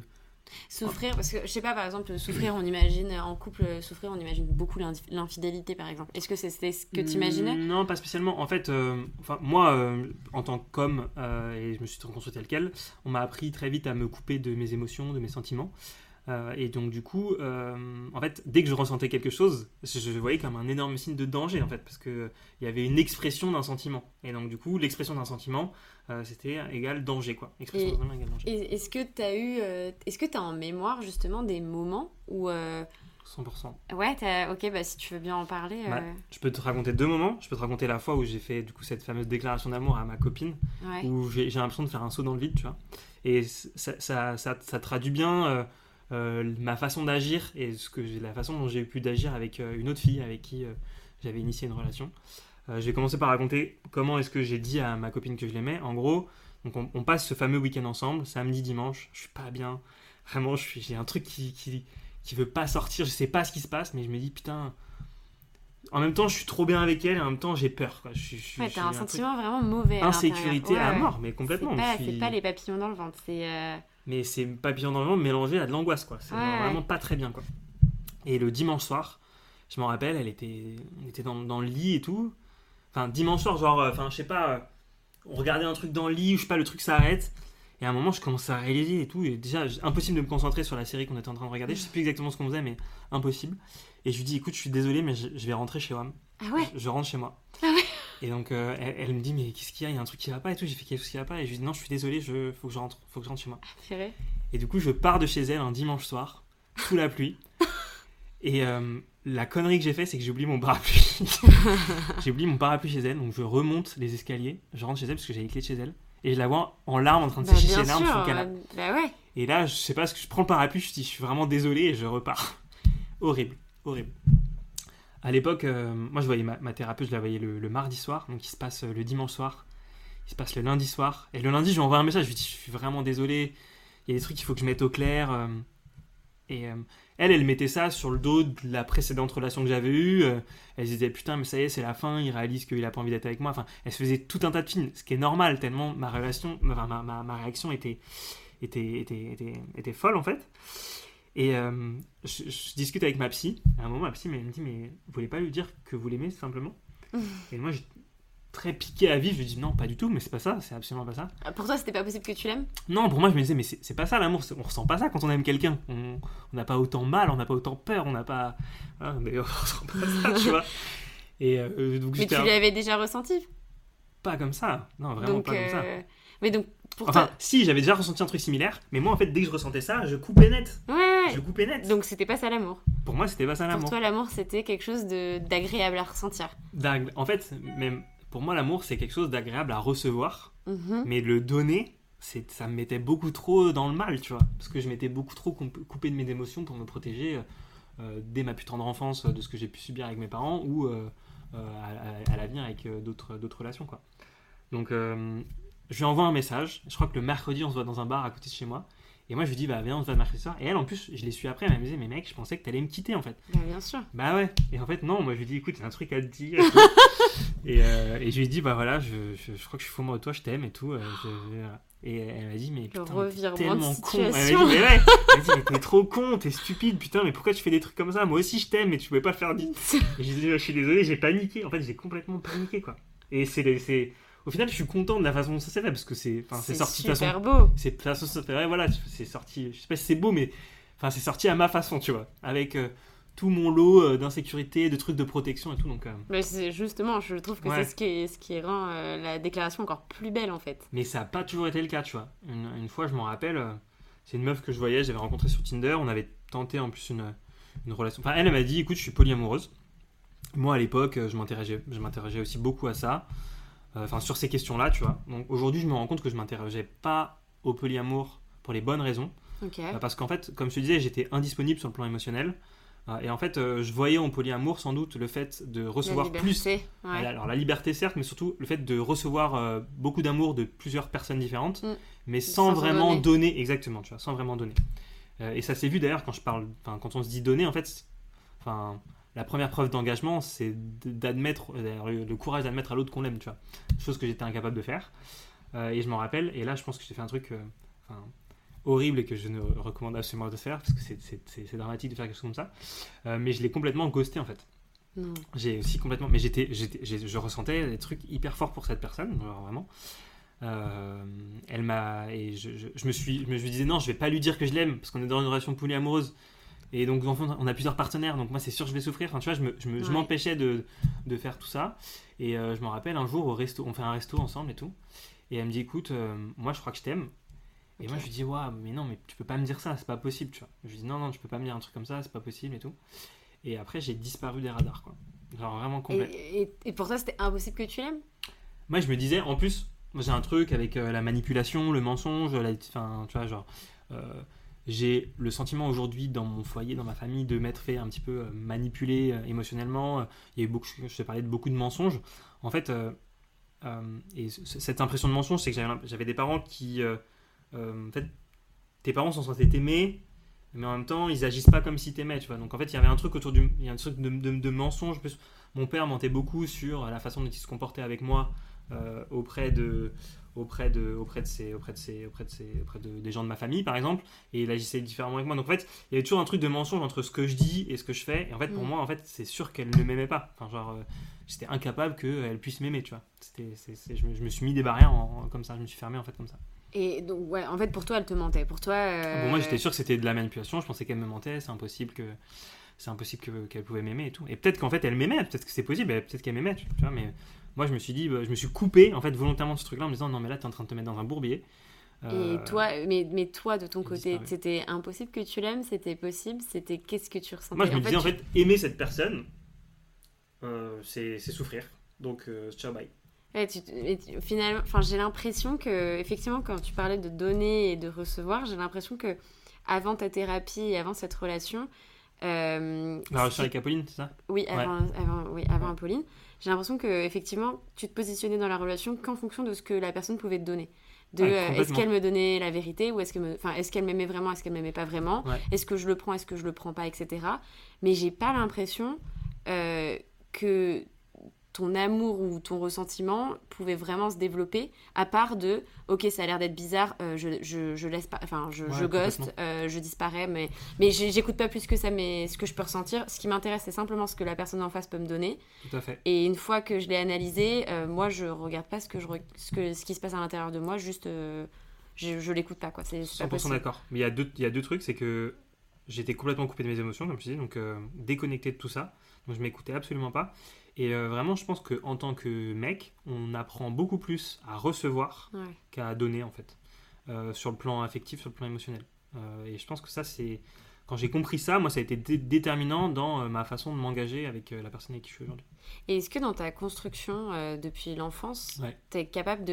souffrir parce que je sais pas par exemple souffrir on imagine en couple souffrir on imagine beaucoup l'infidélité par exemple. Est-ce que c'était ce que tu imaginais Mm, Non, pas spécialement. En fait, euh, enfin, moi, euh, en tant qu'homme, et je me suis reconstruit tel quel, on m'a appris très vite à me couper de mes émotions, de mes sentiments. Euh, et donc du coup, euh, en fait, dès que je ressentais quelque chose, je, je voyais comme un énorme signe de danger en fait, parce que il y avait une expression d'un sentiment. Et donc du coup, l'expression d'un sentiment, euh, c'était égal danger quoi. Expression d'un sentiment égale danger. Est-ce que tu as eu. Est-ce que tu as en mémoire justement des moments où. euh, 100%. Ouais, t'as- ok, bah si tu veux bien en parler. Ouais. Je peux te raconter deux moments. Je peux te raconter la fois où j'ai fait du coup cette fameuse déclaration d'amour à ma copine, ouais. où j'ai j'ai l'impression de faire un saut dans le vide, tu vois. Et ça, ça, ça, ça traduit bien euh, ma façon d'agir et ce que la façon dont j'ai pu d'agir avec euh, une autre fille avec qui euh, j'avais initié une relation. Je vais commencer par raconter comment est-ce que j'ai dit à ma copine que je l'aimais. En gros, donc on, on passe ce fameux week-end ensemble, samedi, dimanche. Je suis pas bien. Vraiment, j'ai un truc qui, qui, qui veut pas sortir. Je sais pas ce qui se passe, mais je me dis putain. En même temps, je suis trop bien avec elle et en même temps, j'ai peur. Quoi. Je, Ouais, t'as un sentiment vraiment mauvais. Insécurité à Ouais, mort, mais complètement. C'est pas, suis- pas les papillons dans le ventre, c'est. Euh, mais c'est papillon dans le ventre mélangé à de l'angoisse quoi. C'est Ouais, vraiment pas très bien quoi. Et le dimanche soir je m'en rappelle elle était on était dans, dans le lit et tout. Enfin dimanche soir genre euh, enfin je sais pas euh, on regardait un truc dans le lit ou je sais pas le truc s'arrête. Et à un moment je commence à réaliser et tout. Et déjà impossible de me concentrer sur la série qu'on était en train de regarder. Je sais plus exactement ce qu'on faisait mais impossible. Et je lui dis écoute je suis désolé mais je, je vais rentrer chez moi Ah ouais. Je, je rentre chez moi. Ah ouais. Et donc euh, elle, elle me dit mais qu'est-ce qu'il y a? Il y a un truc qui va pas et tout. J'ai fait qu'est-ce qui va pas? Et je lui dis non je suis désolé, je faut que je rentre, faut que je rentre chez moi. Purée. Et du coup je pars de chez elle un dimanche soir sous la pluie. <laughs> Et euh, la connerie que j'ai fait c'est que j'ai oublié mon parapluie. <laughs> j'ai oublié mon parapluie chez elle donc je remonte les escaliers, je rentre chez elle parce que j'avais les clés de chez elle. Et je la vois en larmes en train de Bah, sécher ses larmes sous le canapé. euh, Bah ouais. Et là, je sais pas ce que je prends le parapluie, je dis, je suis vraiment désolé et je repars. <laughs> horrible, horrible. À l'époque, euh, moi je voyais ma, thérapeute, je la voyais le, mardi soir, donc il se passe euh, le dimanche soir, il se passe le lundi soir. Et le lundi, je lui envoie un message, je lui dis, je suis vraiment désolé, il y a des trucs qu'il faut que je mette au clair. euh. et elle, elle mettait ça sur le dos de la précédente relation que j'avais eue. elle se disait, putain, mais ça y est, c'est la fin, il réalise qu'il a pas envie d'être avec moi. Enfin, elle se faisait tout un tas de films, ce qui est normal, tellement ma relation, ma, ma, ma réaction était était, était, était, était folle en fait. Et euh, je, je discute avec ma psy. À un moment, ma psy elle me dit Mais vous voulez pas lui dire que vous l'aimez simplement <laughs> Et moi, très piqué à vif. Je lui dis Non, pas du tout, mais c'est pas ça, c'est absolument pas ça. Ah, Pour toi, c'était pas possible que tu l'aimes? Non, pour moi, je me disais Mais c'est pas ça l'amour, on ressent pas ça quand on aime quelqu'un. On n'a pas autant mal, on n'a pas autant peur, on n'a pas. Voilà, mais on <laughs> ressent pas ça, tu vois. Et euh, donc, Mais tu l'avais déjà ressenti? pas comme ça. Non, vraiment donc, pas comme ça. euh, Mais donc, pour Enfin, toi. si, j'avais déjà ressenti un truc similaire, mais moi, en fait, dès que je ressentais ça, je coupais net. Ouais. Je coupais net. Donc, c'était pas ça l'amour. Pour moi, c'était pas ça Pour l'amour. toi, l'amour, c'était quelque chose de- d'agréable à ressentir. En fait, même pour moi, l'amour, c'est quelque chose d'agréable à recevoir, Mhm. mais le donner, ça me mettait beaucoup trop dans le mal, tu vois. Parce que je m'étais beaucoup trop coupé de mes émotions pour me protéger euh, dès ma plus tendre enfance de ce que j'ai pu subir avec mes parents ou euh, euh, à, à- à l'avenir avec d'autres, d'autres relations, quoi. Donc, je lui envoie un message. Je crois que le mercredi, on se voit dans un bar à côté de chez moi. Et moi, je lui dis, bah viens, on se voit le mercredi soir. Et elle, en plus, je l'ai su après, elle me disait, mais mec, je pensais que t'allais me quitter, en fait. Bah, bien sûr. Bah ouais. Et en fait, non, moi je lui dis, écoute, j'ai un truc à te dire. et, <laughs> euh, et je lui dis, bah voilà, je, je, je crois que je suis fou amoureux de toi, je t'aime et tout. euh, je- je- et elle m'a dit, mais putain, t'es tellement con. Elle m'a dit, mais ouais. Elle m'a dit, mais t'es trop con, t'es stupide, putain, mais pourquoi tu fais des trucs comme ça? Moi aussi je t'aime, mais tu pouvais pas faire vite. <laughs> Et j'ai dit, je suis désolé, j'ai paniqué. En fait, j'ai complètement paniqué, quoi. Et c'est. Au final, je suis content de la façon dont ça s'est fait, parce que c'est enfin, c'est sorti de façon. beau. c'est façon ouais, voilà c'est sorti je sais pas si c'est beau mais enfin c'est sorti à ma façon tu vois. Avec euh, tout mon lot euh, d'insécurité de trucs de protection et tout donc euh, Mais c'est justement, je trouve que Ouais. c'est ce qui, est- ce qui rend euh, la déclaration encore plus belle en fait. mais ça a pas toujours été le cas tu vois. Une, une fois je m'en rappelle c'est une meuf que je voyais j'avais rencontré sur Tinder on avait tenté en plus une, une relation. Enfin elle elle m'a dit écoute je suis polyamoureuse. Moi à l'époque je m'interrogeais je m'interrogeais aussi beaucoup à ça enfin sur ces questions là tu vois donc aujourd'hui je me rends compte que je m'interrogeais pas au polyamour pour les bonnes raisons. Euh, Parce qu'en fait, comme je te disais, j'étais indisponible sur le plan émotionnel. Euh, Et en fait, euh, je voyais en polyamour sans doute le fait de recevoir la plus. ouais. Alors la liberté certes, mais surtout le fait de recevoir euh, beaucoup d'amour de plusieurs personnes différentes, Mm. mais sans, Sans en vraiment donner. donner. exactement, tu vois, sans vraiment donner. Euh, et ça s'est vu d'ailleurs quand je parle, quand on se dit donner, en fait, enfin la première preuve d'engagement, c'est d'admettre, le, courage d'admettre à l'autre qu'on l'aime, tu vois, chose que j'étais incapable de faire. Euh, et je m'en rappelle, et là je pense que j'ai fait un truc, euh, enfin horrible et que je ne recommande absolument pas de faire parce que c'est- dramatique de faire quelque chose comme ça. Euh, mais je l'ai complètement ghosté en fait. J'ai aussi complètement. Mais j'étais, je ressentais des trucs hyper forts pour cette personne, alors vraiment. elle m'a et je, je, me suis je me disais non je vais pas lui dire que je l'aime parce qu'on est dans une relation polyamoureuse et donc on a plusieurs partenaires donc moi c'est sûr que je vais souffrir enfin tu vois je m'empêchais de, de, faire tout ça et je me rappelle un jour au resto on fait un resto ensemble et tout et elle me dit écoute moi je crois que je t'aime et moi, je lui dis, waouh, mais non, mais tu peux pas me dire ça, c'est pas possible, tu vois. Je lui dis, non, non, tu peux pas me dire un truc comme ça, c'est pas possible et tout. Et après, j'ai disparu des radars, quoi. Genre vraiment complet. Et, et, pour toi, c'était impossible que tu l'aimes? Moi, je me disais, en plus, j'ai un truc avec euh, la manipulation, le mensonge, la, enfin, tu vois, genre. Euh, j'ai le sentiment aujourd'hui dans mon foyer, dans ma famille, de m'être fait un petit peu euh, manipuler émotionnellement. Il y a eu beaucoup, je t'ai parlé de beaucoup de mensonges. En fait, et cette impression de mensonge, c'est que j'avais des parents qui euh, en fait, tes parents sont censés t'aimer, mais en même temps, ils agissent pas comme si t'aimaient, tu vois. Donc en fait, il y avait un truc autour du, il y a un truc de, de, mensonge. Mon père mentait beaucoup sur la façon dont il se comportait avec moi euh, auprès de, auprès de, auprès de ses, auprès de ses, auprès de ses, auprès de, des gens de ma famille, par exemple, et il agissait différemment avec moi. Donc en fait, il y avait toujours un truc de mensonge entre ce que je dis et ce que je fais. Et en fait, pour mm. moi, en fait, c'est sûr qu'elle ne m'aimait pas. Enfin, genre, euh, j'étais incapable qu'elle puisse m'aimer, tu vois. C'était, je, me, je, me, suis mis des barrières comme ça, je me suis fermé en fait comme ça. Et donc, ouais, en fait, pour toi, elle te mentait. Pour toi. Euh, bon, moi, j'étais sûr que c'était de la manipulation. Je pensais qu'elle me mentait. C'est impossible que. C'est impossible qu'elle pouvait m'aimer et tout. Et peut-être qu'en fait, elle m'aimait. Peut-être que c'est possible. Peut-être qu'elle m'aimait. Tu vois, mais moi, je me suis dit, bah, je me suis coupé, en fait, volontairement de ce truc-là en me disant, non, mais là, t'es en train de te mettre dans un bourbier. Et euh, toi, mais, mais toi, de ton côté, c'était impossible que tu l'aimes C'était possible C'était qu'est-ce que tu ressentais? Moi, je me disais, en fait, aimer cette personne, euh, c'est souffrir. Donc, ciao, bye finalement, enfin, j'ai l'impression que, effectivement, quand tu parlais de donner et de recevoir, j'ai l'impression que avant ta thérapie et avant cette relation. Euh, La relation avec Apolline, c'est ça? Oui, avant, avant, oui, avant Apolline. J'ai l'impression que, effectivement, tu te positionnais dans la relation qu'en fonction de ce que la personne pouvait te donner. De euh, est-ce qu'elle me donnait la vérité ou est-ce que enfin est-ce qu'elle m'aimait vraiment est-ce qu'elle m'aimait pas vraiment? Est-ce que je le prends est-ce que je le prends pas etc mais j'ai pas l'impression euh, que ton amour ou ton ressentiment pouvait vraiment se développer à part de ok ça a l'air d'être bizarre euh, je, je, je, laisse pas enfin je, je ghost euh, je disparais mais mais j'écoute pas plus que ça mais ce que je peux ressentir ce qui m'intéresse c'est simplement ce que la personne en face peut me donner. Tout à fait. Et une fois que je l'ai analysé euh, moi je regarde pas ce que je ce que ce qui se passe à l'intérieur de moi juste je, je l'écoute pas quoi. C'est 100% d'accord. Mais il y a deux il y a deux trucs c'est que j'étais complètement coupé de mes émotions comme je dis donc déconnecté de tout ça. Donc je m'écoutais absolument pas et euh, vraiment, je pense qu'en tant que mec, on apprend beaucoup plus à recevoir qu'à donner, en fait, euh, sur le plan affectif, sur le plan émotionnel. Euh, et je pense que ça, c'est. Quand j'ai compris ça, moi, ça a été déterminant dans ma façon de m'engager avec la personne avec qui je suis aujourd'hui. Et est-ce que dans ta construction depuis l'enfance, tu es capable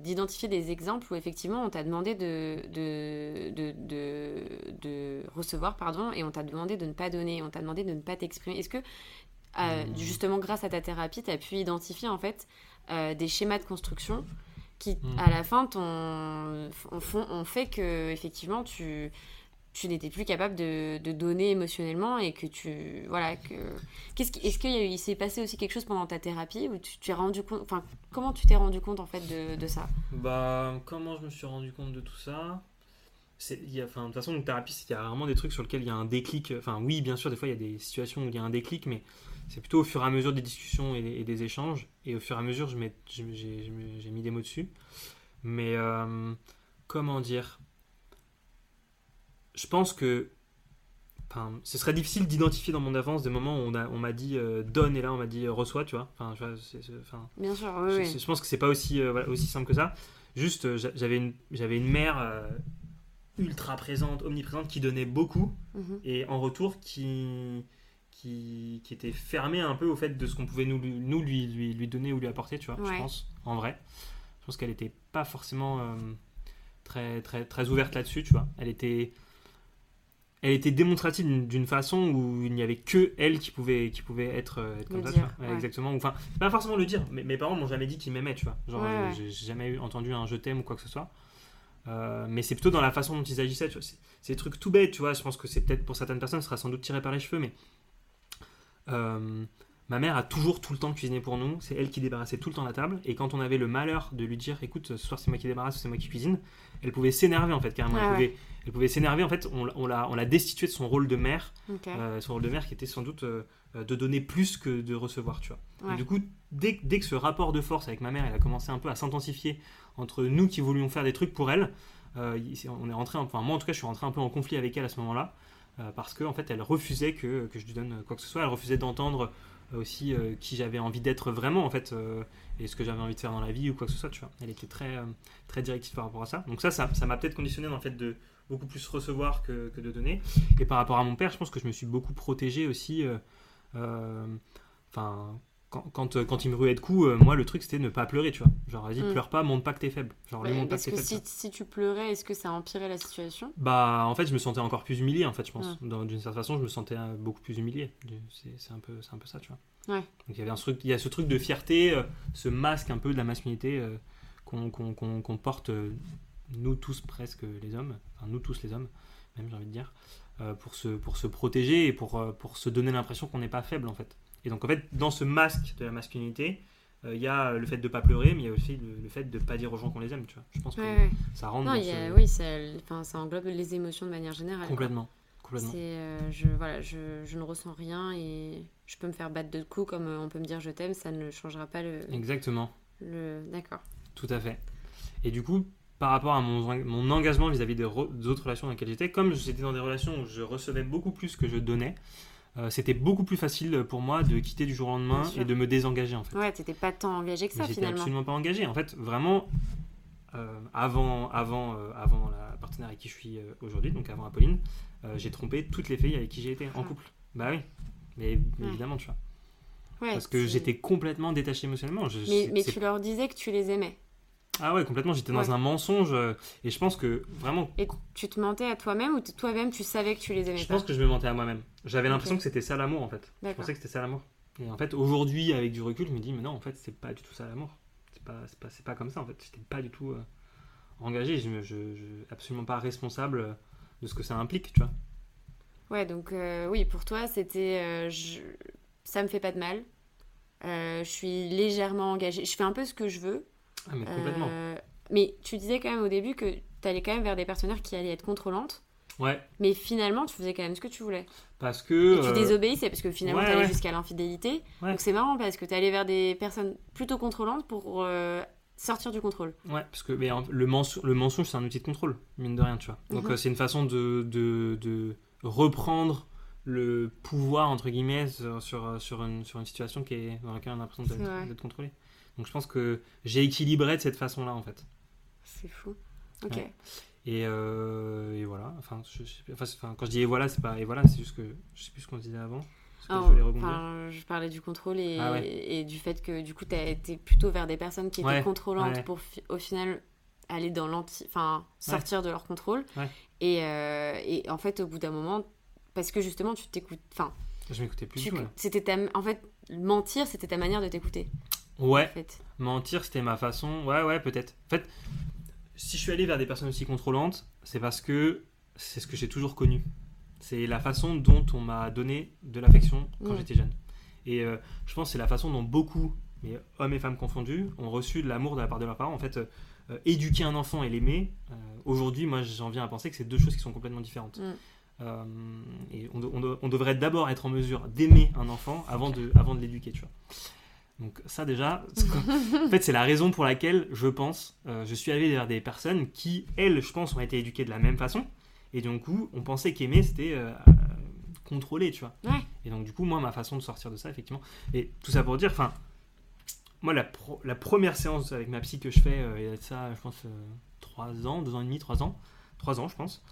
d'identifier des exemples où effectivement on t'a demandé de de, de, de, de, recevoir pardon, et on t'a demandé de ne pas donner, on t'a demandé de ne pas t'exprimer? Est-ce que euh, justement grâce à ta thérapie, tu as pu identifier en fait euh, des schémas de construction qui, mm. à la fin, ton, on, fait que effectivement tu, tu n'étais plus capable de, de, donner émotionnellement et que tu voilà que qu'est-ce est-ce qu'il s'est passé aussi quelque chose pendant ta thérapie où tu t'es rendu compte enfin comment tu t'es rendu compte en fait de, de, ça? Bah comment je me suis rendu compte de tout ça? Il y a, enfin, de toute façon, une thérapie, il y a rarement des trucs sur lesquels il y a un déclic. Enfin, oui, bien sûr, des fois, il y a des situations où il y a un déclic, mais c'est plutôt au fur et à mesure des discussions et, des échanges. Et au fur et à mesure, j'ai mis des mots dessus. Mais euh, comment dire? Je pense que ce serait difficile d'identifier dans mon avance des moments où on m'a dit euh, donne et là on m'a dit euh, reçois, tu vois. Enfin, Bien sûr, oui, je, pense que c'est pas aussi, aussi simple que ça. Juste, j'avais une, une mère ultra présente, omniprésente, qui donnait beaucoup mhm. et en retour qui qui, qui, était fermé un peu au fait de ce qu'on pouvait nous, nous lui, lui, lui, donner ou lui apporter, tu vois, je pense, en vrai. Je pense qu'elle n'était pas forcément euh, très, très, très ouverte là-dessus, tu vois. Elle était, elle était démonstrative d'une façon où il n'y avait que elle qui pouvait, qui pouvait être, euh, comme ça, Exactement. Enfin, pas forcément le dire, mais mes parents m'ont jamais dit qu'ils m'aimaient, tu vois. Genre, j'ai jamais entendu un je t'aime ou quoi que ce soit. Euh, mais c'est plutôt dans la façon dont ils agissaient, tu vois. C'est des trucs tout bêtes, tu vois. Je pense que c'est peut-être pour certaines personnes, ce sera sans doute tiré par les cheveux, mais euh, ma mère a toujours tout le temps cuisiné pour nous. C'est elle qui débarrassait tout le temps la table. Et quand on avait le malheur de lui dire, écoute, ce soir c'est moi qui débarrasse ou c'est moi qui cuisine, elle pouvait s'énerver en fait carrément. elle, pouvait, elle, pouvait, s'énerver en fait. On, on l'a destitué de son rôle de mère, euh, son rôle de mère qui était sans doute euh, de donner plus que de recevoir, tu vois. Ouais. Et du coup, dès, dès que ce rapport de force avec ma mère, elle a commencé un peu à s'intensifier entre nous qui voulions faire des trucs pour elle, euh, on est rentré, enfin moi en tout cas, je suis rentré un peu en conflit avec elle à ce moment-là, parce que en fait, elle refusait que, que je lui donne quoi que ce soit, elle refusait d'entendre euh, aussi euh, qui j'avais envie d'être vraiment en fait, euh, et ce que j'avais envie de faire dans la vie ou quoi que ce soit, tu vois. Elle était très, euh, très directive par rapport à ça. Donc ça, ça ça m'a peut-être conditionné dans le fait de beaucoup plus recevoir que, que de donner. Et par rapport à mon père, je pense que je me suis beaucoup protégé aussi. euh, euh, Enfin, quand, quand, euh, quand il me ruait de coups, euh, moi le truc c'était ne pas pleurer, tu vois. Genre, vas-y, Mm. pleure pas, montre pas que t'es faible. Genre, lui Ouais, montre pas parce que t'es que faible. si, tu si pleurais, est-ce que ça empirait la situation? Bah, en fait, je me sentais encore plus humilié, en fait, je pense. Mm. D'une certaine façon, je me sentais euh, beaucoup plus humilié. C'est un, peu- un peu ça, tu vois. Ouais. Donc, il y avait un truc, il y a ce truc de fierté, euh, ce masque un peu de la masculinité euh, qu'on qu'on porte, nous tous presque les hommes, enfin, nous tous les hommes, même j'ai envie de dire, pour, se, pour se protéger et pour, pour se donner l'impression qu'on n'est pas faible, en fait. Et donc, en fait, dans ce masque de la masculinité, euh, il y a le fait de pas pleurer, mais il y a aussi le, le fait de pas dire aux gens qu'on les aime, tu vois. Je pense que Ouais, ça rentre Non, dans y a- oui, ça, enfin, ça englobe les émotions de manière générale. complètement. Complètement. Euh, je, voilà, je, je ne ressens rien et je peux me faire battre de coups comme euh, on peut me dire je t'aime, ça ne changera pas le. Exactement. le... D'accord. Tout à fait. Et du coup, par rapport à mon, mon engagement vis-à-vis des autres relations dans lesquelles j'étais, comme j'étais dans des relations où je recevais beaucoup plus que je donnais, euh, c'était beaucoup plus facile pour moi de quitter du jour au lendemain et de me désengager en fait. Ouais, t'étais pas tant engagé que ça j'étais finalement. absolument pas engagé. En fait, vraiment, euh, avant, avant, euh, avant la partenaire avec qui je suis aujourd'hui, donc avant Apolline, j'ai trompé toutes les filles avec qui j'ai été en Ah. couple. Bah oui, mais, mais Ouais. évidemment, tu vois. Ouais, Parce que j'étais complètement détaché émotionnellement. Je- Mais, tu leur disais que tu les aimais. Ah ouais, complètement, j'étais dans Ouais. un mensonge. et je pense que vraiment, Et tu te mentais à toi-même ou toi-même tu savais que tu les aimais je pas pense que je me mentais à moi-même. J'avais l'impression que c'était ça l'amour en fait. Je pensais que c'était ça l'amour. Et en fait, aujourd'hui, avec du recul, je me dis, mais non, en fait, c'est pas du tout ça l'amour. C'est pas, c'est pas, c'est pas comme ça en fait. J'étais pas du tout euh, engagé. Je, je, je- absolument pas responsable de ce que ça implique, tu vois. Ouais, donc euh, oui, pour toi, c'était. euh, je- Ça me fait pas de mal. Euh, je suis légèrement engagée. Je fais un peu ce que je veux. Ah, mais complètement. Euh, mais tu disais quand même au début que tu allais quand même vers des partenaires qui allaient être contrôlantes. Ouais, Mais finalement, tu faisais quand même ce que tu voulais. Parce que. Et tu euh, désobéissais parce que finalement, ouais, tu allais ouais. jusqu'à l'infidélité. Ouais. Donc c'est marrant parce que tu allais vers des personnes plutôt contrôlantes pour euh, sortir du contrôle. Ouais, parce que mais, le, mensonge, le mensonge, c'est un outil de contrôle, mine de rien, tu vois. Donc Mhm. euh, c'est une façon de, de, de reprendre le pouvoir, entre guillemets, sur, une, sur une situation qui est, dans laquelle on a l'impression C'est d'être contrôlé. Donc je pense que j'ai équilibré de cette façon-là, en fait. C'est fou. Ok. Et, euh, et voilà, enfin, je, je quand je dis et voilà, c'est pas et voilà, c'est juste que je sais plus ce qu'on disait avant. Ah, je enfin, parlais du contrôle et, Ah ouais. et du fait que du coup tu été plutôt vers des personnes qui étaient Ouais, contrôlantes ouais. pour fi- au final aller dans l'anti enfin sortir de leur contrôle et, euh, et en fait au bout d'un moment parce que justement tu t'écoutes enfin Je m'écoutais plus du tout. c'était ta en fait mentir c'était ta manière de t'écouter Ouais, en fait Mentir, c'était ma façon. Ouais, ouais, peut-être. En fait, si je suis allé vers des personnes aussi contrôlantes, c'est parce que c'est ce que j'ai toujours connu. C'est la façon dont on m'a donné de l'affection quand j'étais jeune. Et euh, je pense que c'est la façon dont beaucoup, mais hommes et femmes confondus, ont reçu de l'amour de la part de leurs parents. En fait, euh, euh, éduquer un enfant et l'aimer, euh, aujourd'hui, moi, j'en viens à penser que c'est deux choses qui sont complètement différentes. Mm. Et on, de- on de- on devrait d'abord être en mesure d'aimer un enfant avant de, avant de l'éduquer, tu vois. Donc ça déjà, <laughs> en fait c'est la raison pour laquelle je pense, euh, je suis allé vers des personnes qui, elles, je pense, ont été éduquées de la même façon. Et donc coup, on pensait qu'aimer c'était euh, contrôler, tu vois. Ouais. Et donc du coup, moi, ma façon de sortir de ça, effectivement. Et tout ça pour dire, enfin, moi, la, pro- la première séance avec ma psy que je fais, euh, il y a ça, je pense, 3 ans, 2 ans et demi, 3 ans, 3 ans, je pense.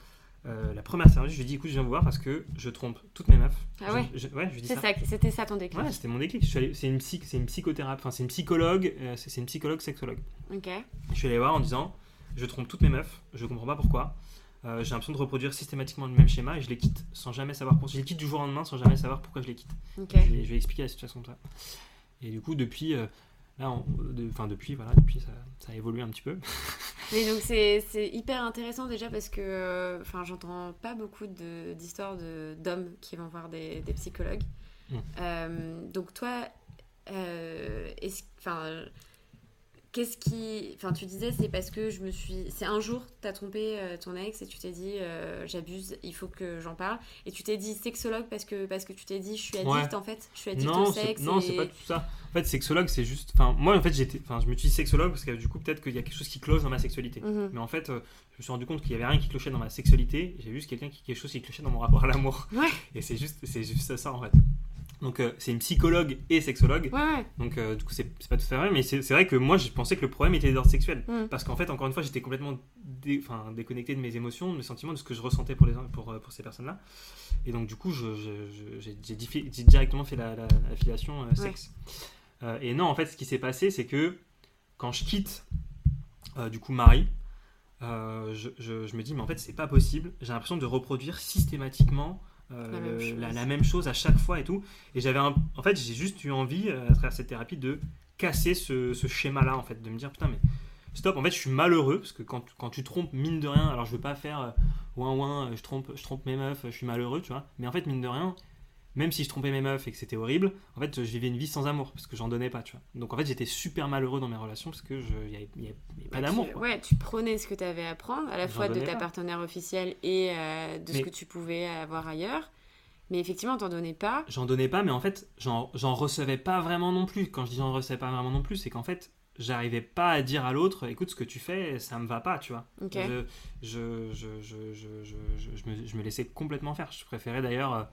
Euh, la première séance, je lui dis, écoute, je viens vous voir parce que je trompe toutes mes meufs. Ah ouais Je- je- ouais, je lui dis ça. ça c'était ça ton déclic Ouais, c'était mon déclic. C'est une, psy, c'est une psychothérapeute, enfin c'est une psychologue, euh, c'est une psychologue sexologue. ok Je suis allé voir en disant, je trompe toutes mes meufs, je comprends pas pourquoi. Euh, j'ai l'impression de reproduire systématiquement le même schéma et je les quitte sans jamais savoir pourquoi. Je les quitte du jour au lendemain sans jamais savoir pourquoi je les quitte. ok Je, vais, je vais expliquer la situation de ça. Et du coup, depuis, là, on- de- enfin depuis, voilà, depuis ça, ça a évolué un petit peu. <laughs> Mais donc c'est hyper intéressant déjà parce que euh, j'entends pas beaucoup d'histoires d'hommes qui vont voir des, des psychologues. Mm. Euh, donc toi, euh, est-ce- qu'est-ce qui. Enfin, tu disais, c'est parce que je me suis. C'est un jour, tu as trompé euh, ton ex et tu t'es dit, euh, j'abuse, il faut que j'en parle. Et tu t'es dit sexologue parce que, parce que tu t'es dit, je suis addict en fait. Je suis addict non, au sexe. Non, c'est pas tout ça. En fait, sexologue, c'est juste. Enfin, moi, en fait, j'étais. Enfin, je me suis dit sexologue parce que du coup, peut-être qu'il y a quelque chose qui cloche dans ma sexualité. Mhm. Mais en fait, euh, je me suis rendu compte qu'il y avait rien qui clochait dans ma sexualité. J'ai juste quelqu'un qui quelque chose qui clochait dans mon rapport à l'amour. Ouais. Et c'est juste, c'est juste ça en fait. Donc euh, c'est une psychologue et sexologue. Ouais, ouais. Donc euh, du coup c'est pas tout à fait vrai, mais c'est vrai que moi je pensais que le problème était d'ordre sexuel. Mm. Parce qu'en fait encore une fois j'étais complètement dé- déconnecté de mes émotions, de mes sentiments, de ce que je ressentais pour, les, pour, euh, pour ces personnes-là. Et donc du coup j'ai directement fait la, la, la filiation euh, sexe. Et non en fait ce qui s'est passé c'est que quand je quitte du coup Marie, je, je- je me dis mais en fait c'est pas possible, j'ai l'impression de reproduire systématiquement La même le- chose. la, la même chose à chaque fois et tout. Et j'avais un- en fait j'ai juste eu envie euh, à travers cette thérapie de casser ce, ce schéma-là en fait, de me dire putain mais stop en fait je suis malheureux parce que quand, quand tu trompes mine de rien, alors je veux pas faire euh, ouin ouin, euh, je trompe, je trompe mes meufs, je suis malheureux tu vois, mais en fait mine de rien même si je trompais mes meufs et que c'était horrible, en fait, je vivais une vie sans amour parce que j'en donnais pas, tu vois. Donc en fait, j'étais super malheureux dans mes relations parce que je y avait, y pas d'amour. Ouais, tu prenais ce que tu avais à prendre, à la fois de ta pas. partenaire officielle et euh, de ce que tu pouvais avoir ailleurs. Mais effectivement, t'en donnais pas. J'en donnais pas, mais en fait, j'en recevais pas vraiment non plus. Quand je dis j'en recevais pas vraiment non plus, c'est qu'en fait, j'arrivais pas à dire à l'autre, écoute, ce que tu fais, ça me va pas, tu vois. Ok. Je, je, je, je, je, je, je- je me, je me laissais complètement faire. Je préférais d'ailleurs euh,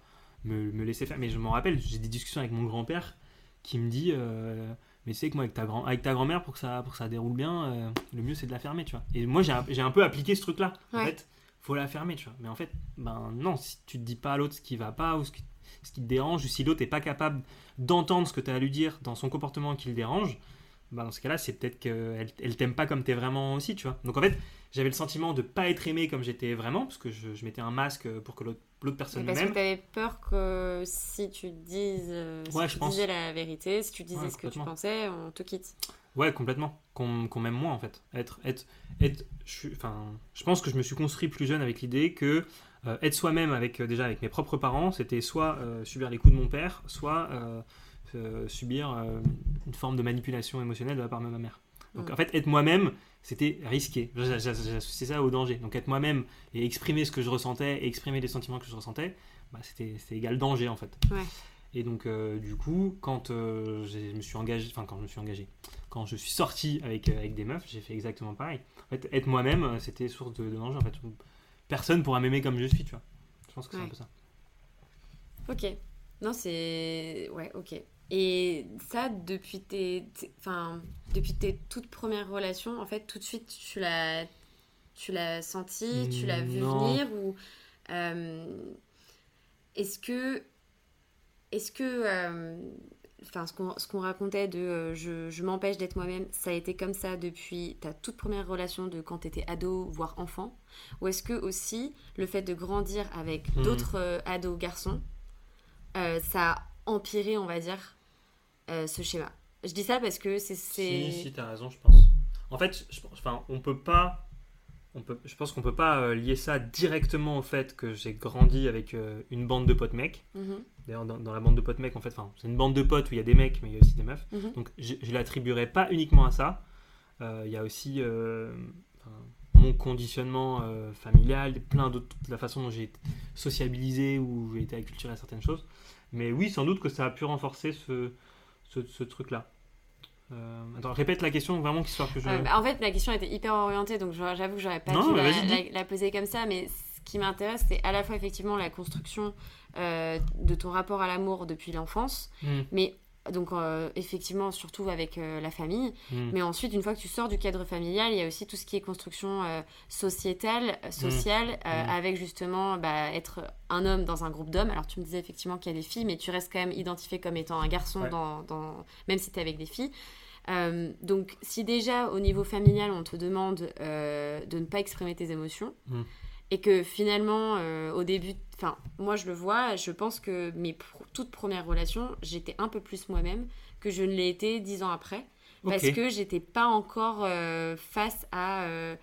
me, me laisser faire. Mais je m'en rappelle, j'ai des discussions avec mon grand-père qui me dit euh, Mais tu sais que moi, avec ta, grand, avec ta grand-mère, pour, que ça, pour que ça déroule bien, euh, le mieux c'est de la fermer, tu vois. Et moi, j'ai un, j'ai un peu appliqué ce truc-là. En Ouais. fait, faut la fermer, tu vois. Mais en fait, ben non, si tu te dis pas à l'autre ce qui va pas ou ce qui, ce qui te dérange, ou si l'autre est pas capable d'entendre ce que tu as à lui dire dans son comportement qui le dérange, bah dans ce cas-là, c'est peut-être qu'elle elle t'aime pas comme t'es vraiment aussi, tu vois. Donc en fait, j'avais le sentiment de pas être aimé comme j'étais vraiment, parce que je, je mettais un masque pour que l'autre personne Parce que m'aime. t'avais peur que si tu dises, euh, si Ouais, tu je pense. disais la vérité, si tu disais Ouais, ce que tu pensais, on te quitte. Ouais, complètement. Qu'on qu'on m'aime moins, en fait. Être, être, être, je, enfin, je pense que je me suis construit plus jeune avec l'idée que euh, être soi-même avec euh, déjà avec mes propres parents, c'était soit subir les coups de mon père, soit subir euh, une forme de manipulation émotionnelle de la part de ma mère. Donc Mm. en fait, être moi-même, c'était risqué. J'a- j'a- J'associais ça au danger. Donc être moi-même et exprimer ce que je ressentais et exprimer les sentiments que je ressentais, bah, c'était égal danger en fait. Ouais. Et donc euh, du coup, quand euh, je me suis engagé, enfin quand je me suis engagé, quand je suis sorti avec, euh, avec des meufs, j'ai fait exactement pareil. En fait, être moi-même, c'était source de, de danger en fait. Personne pourra m'aimer comme je suis, tu vois. Je pense que c'est un peu ça. Ok. Non, c'est. Ouais, ok. Et ça, depuis tes, enfin, depuis tes toutes premières relations, en fait, tout de suite, tu l'as, tu l'as senti, tu l'as vu Non. venir ou euh, est-ce que, est-ce que, euh, enfin, ce qu'on, ce qu'on racontait de, euh, je, je m'empêche d'être moi-même, ça a été comme ça depuis ta toute première relation de quand t'étais ado, voire enfant, ou est-ce que aussi le fait de grandir avec Mhm. d'autres euh, ados garçons euh, ça a empiré, on va dire, euh, ce schéma. Je dis ça parce que c'est. Si, si, t'as raison, je pense. En fait, je, pense- enfin, on peut pas. On peut, je pense qu'on peut pas euh, lier ça directement au fait que j'ai grandi avec euh, une bande de potes mecs. Mhm, D'ailleurs, dans, dans la bande de potes mecs, en fait, c'est une bande de potes où il y a des mecs, mais il y a aussi des meufs. mhm. Donc, je, je l'attribuerai pas uniquement à ça. Il y a aussi mon conditionnement familial, plein d'autres, la façon dont j'ai été sociabilisé ou j'ai été acculturé à certaines choses. Mais oui, sans doute que ça a pu renforcer ce, ce, ce truc-là. Euh, attends, répète la question vraiment histoire que je. Euh, bah, en fait, la question était hyper orientée, donc j'avoue que j'aurais pas Non, dû la, la- la poser comme ça, mais ce qui m'intéresse, c'est à la fois effectivement la construction euh, de ton rapport à l'amour depuis l'enfance, Hmm, mais donc euh, effectivement surtout avec euh, la famille, hmm. mais ensuite une fois que tu sors du cadre familial, il y a aussi tout ce qui est construction euh, sociétale, euh, sociale, euh, Mm. avec justement bah, être un homme dans un groupe d'hommes. Alors tu me disais effectivement qu'il y a des filles, mais tu restes quand même identifié comme étant un garçon Ouais. dans, dans- même si tu es avec des filles. Donc si déjà au niveau familial on te demande de ne pas exprimer tes émotions et que finalement au début, enfin moi je le vois, je pense que mes pr- toutes premières relations j'étais un peu plus moi-même que je ne l'ai été dix ans après parce Ok. que j'étais pas encore euh, face à. euh,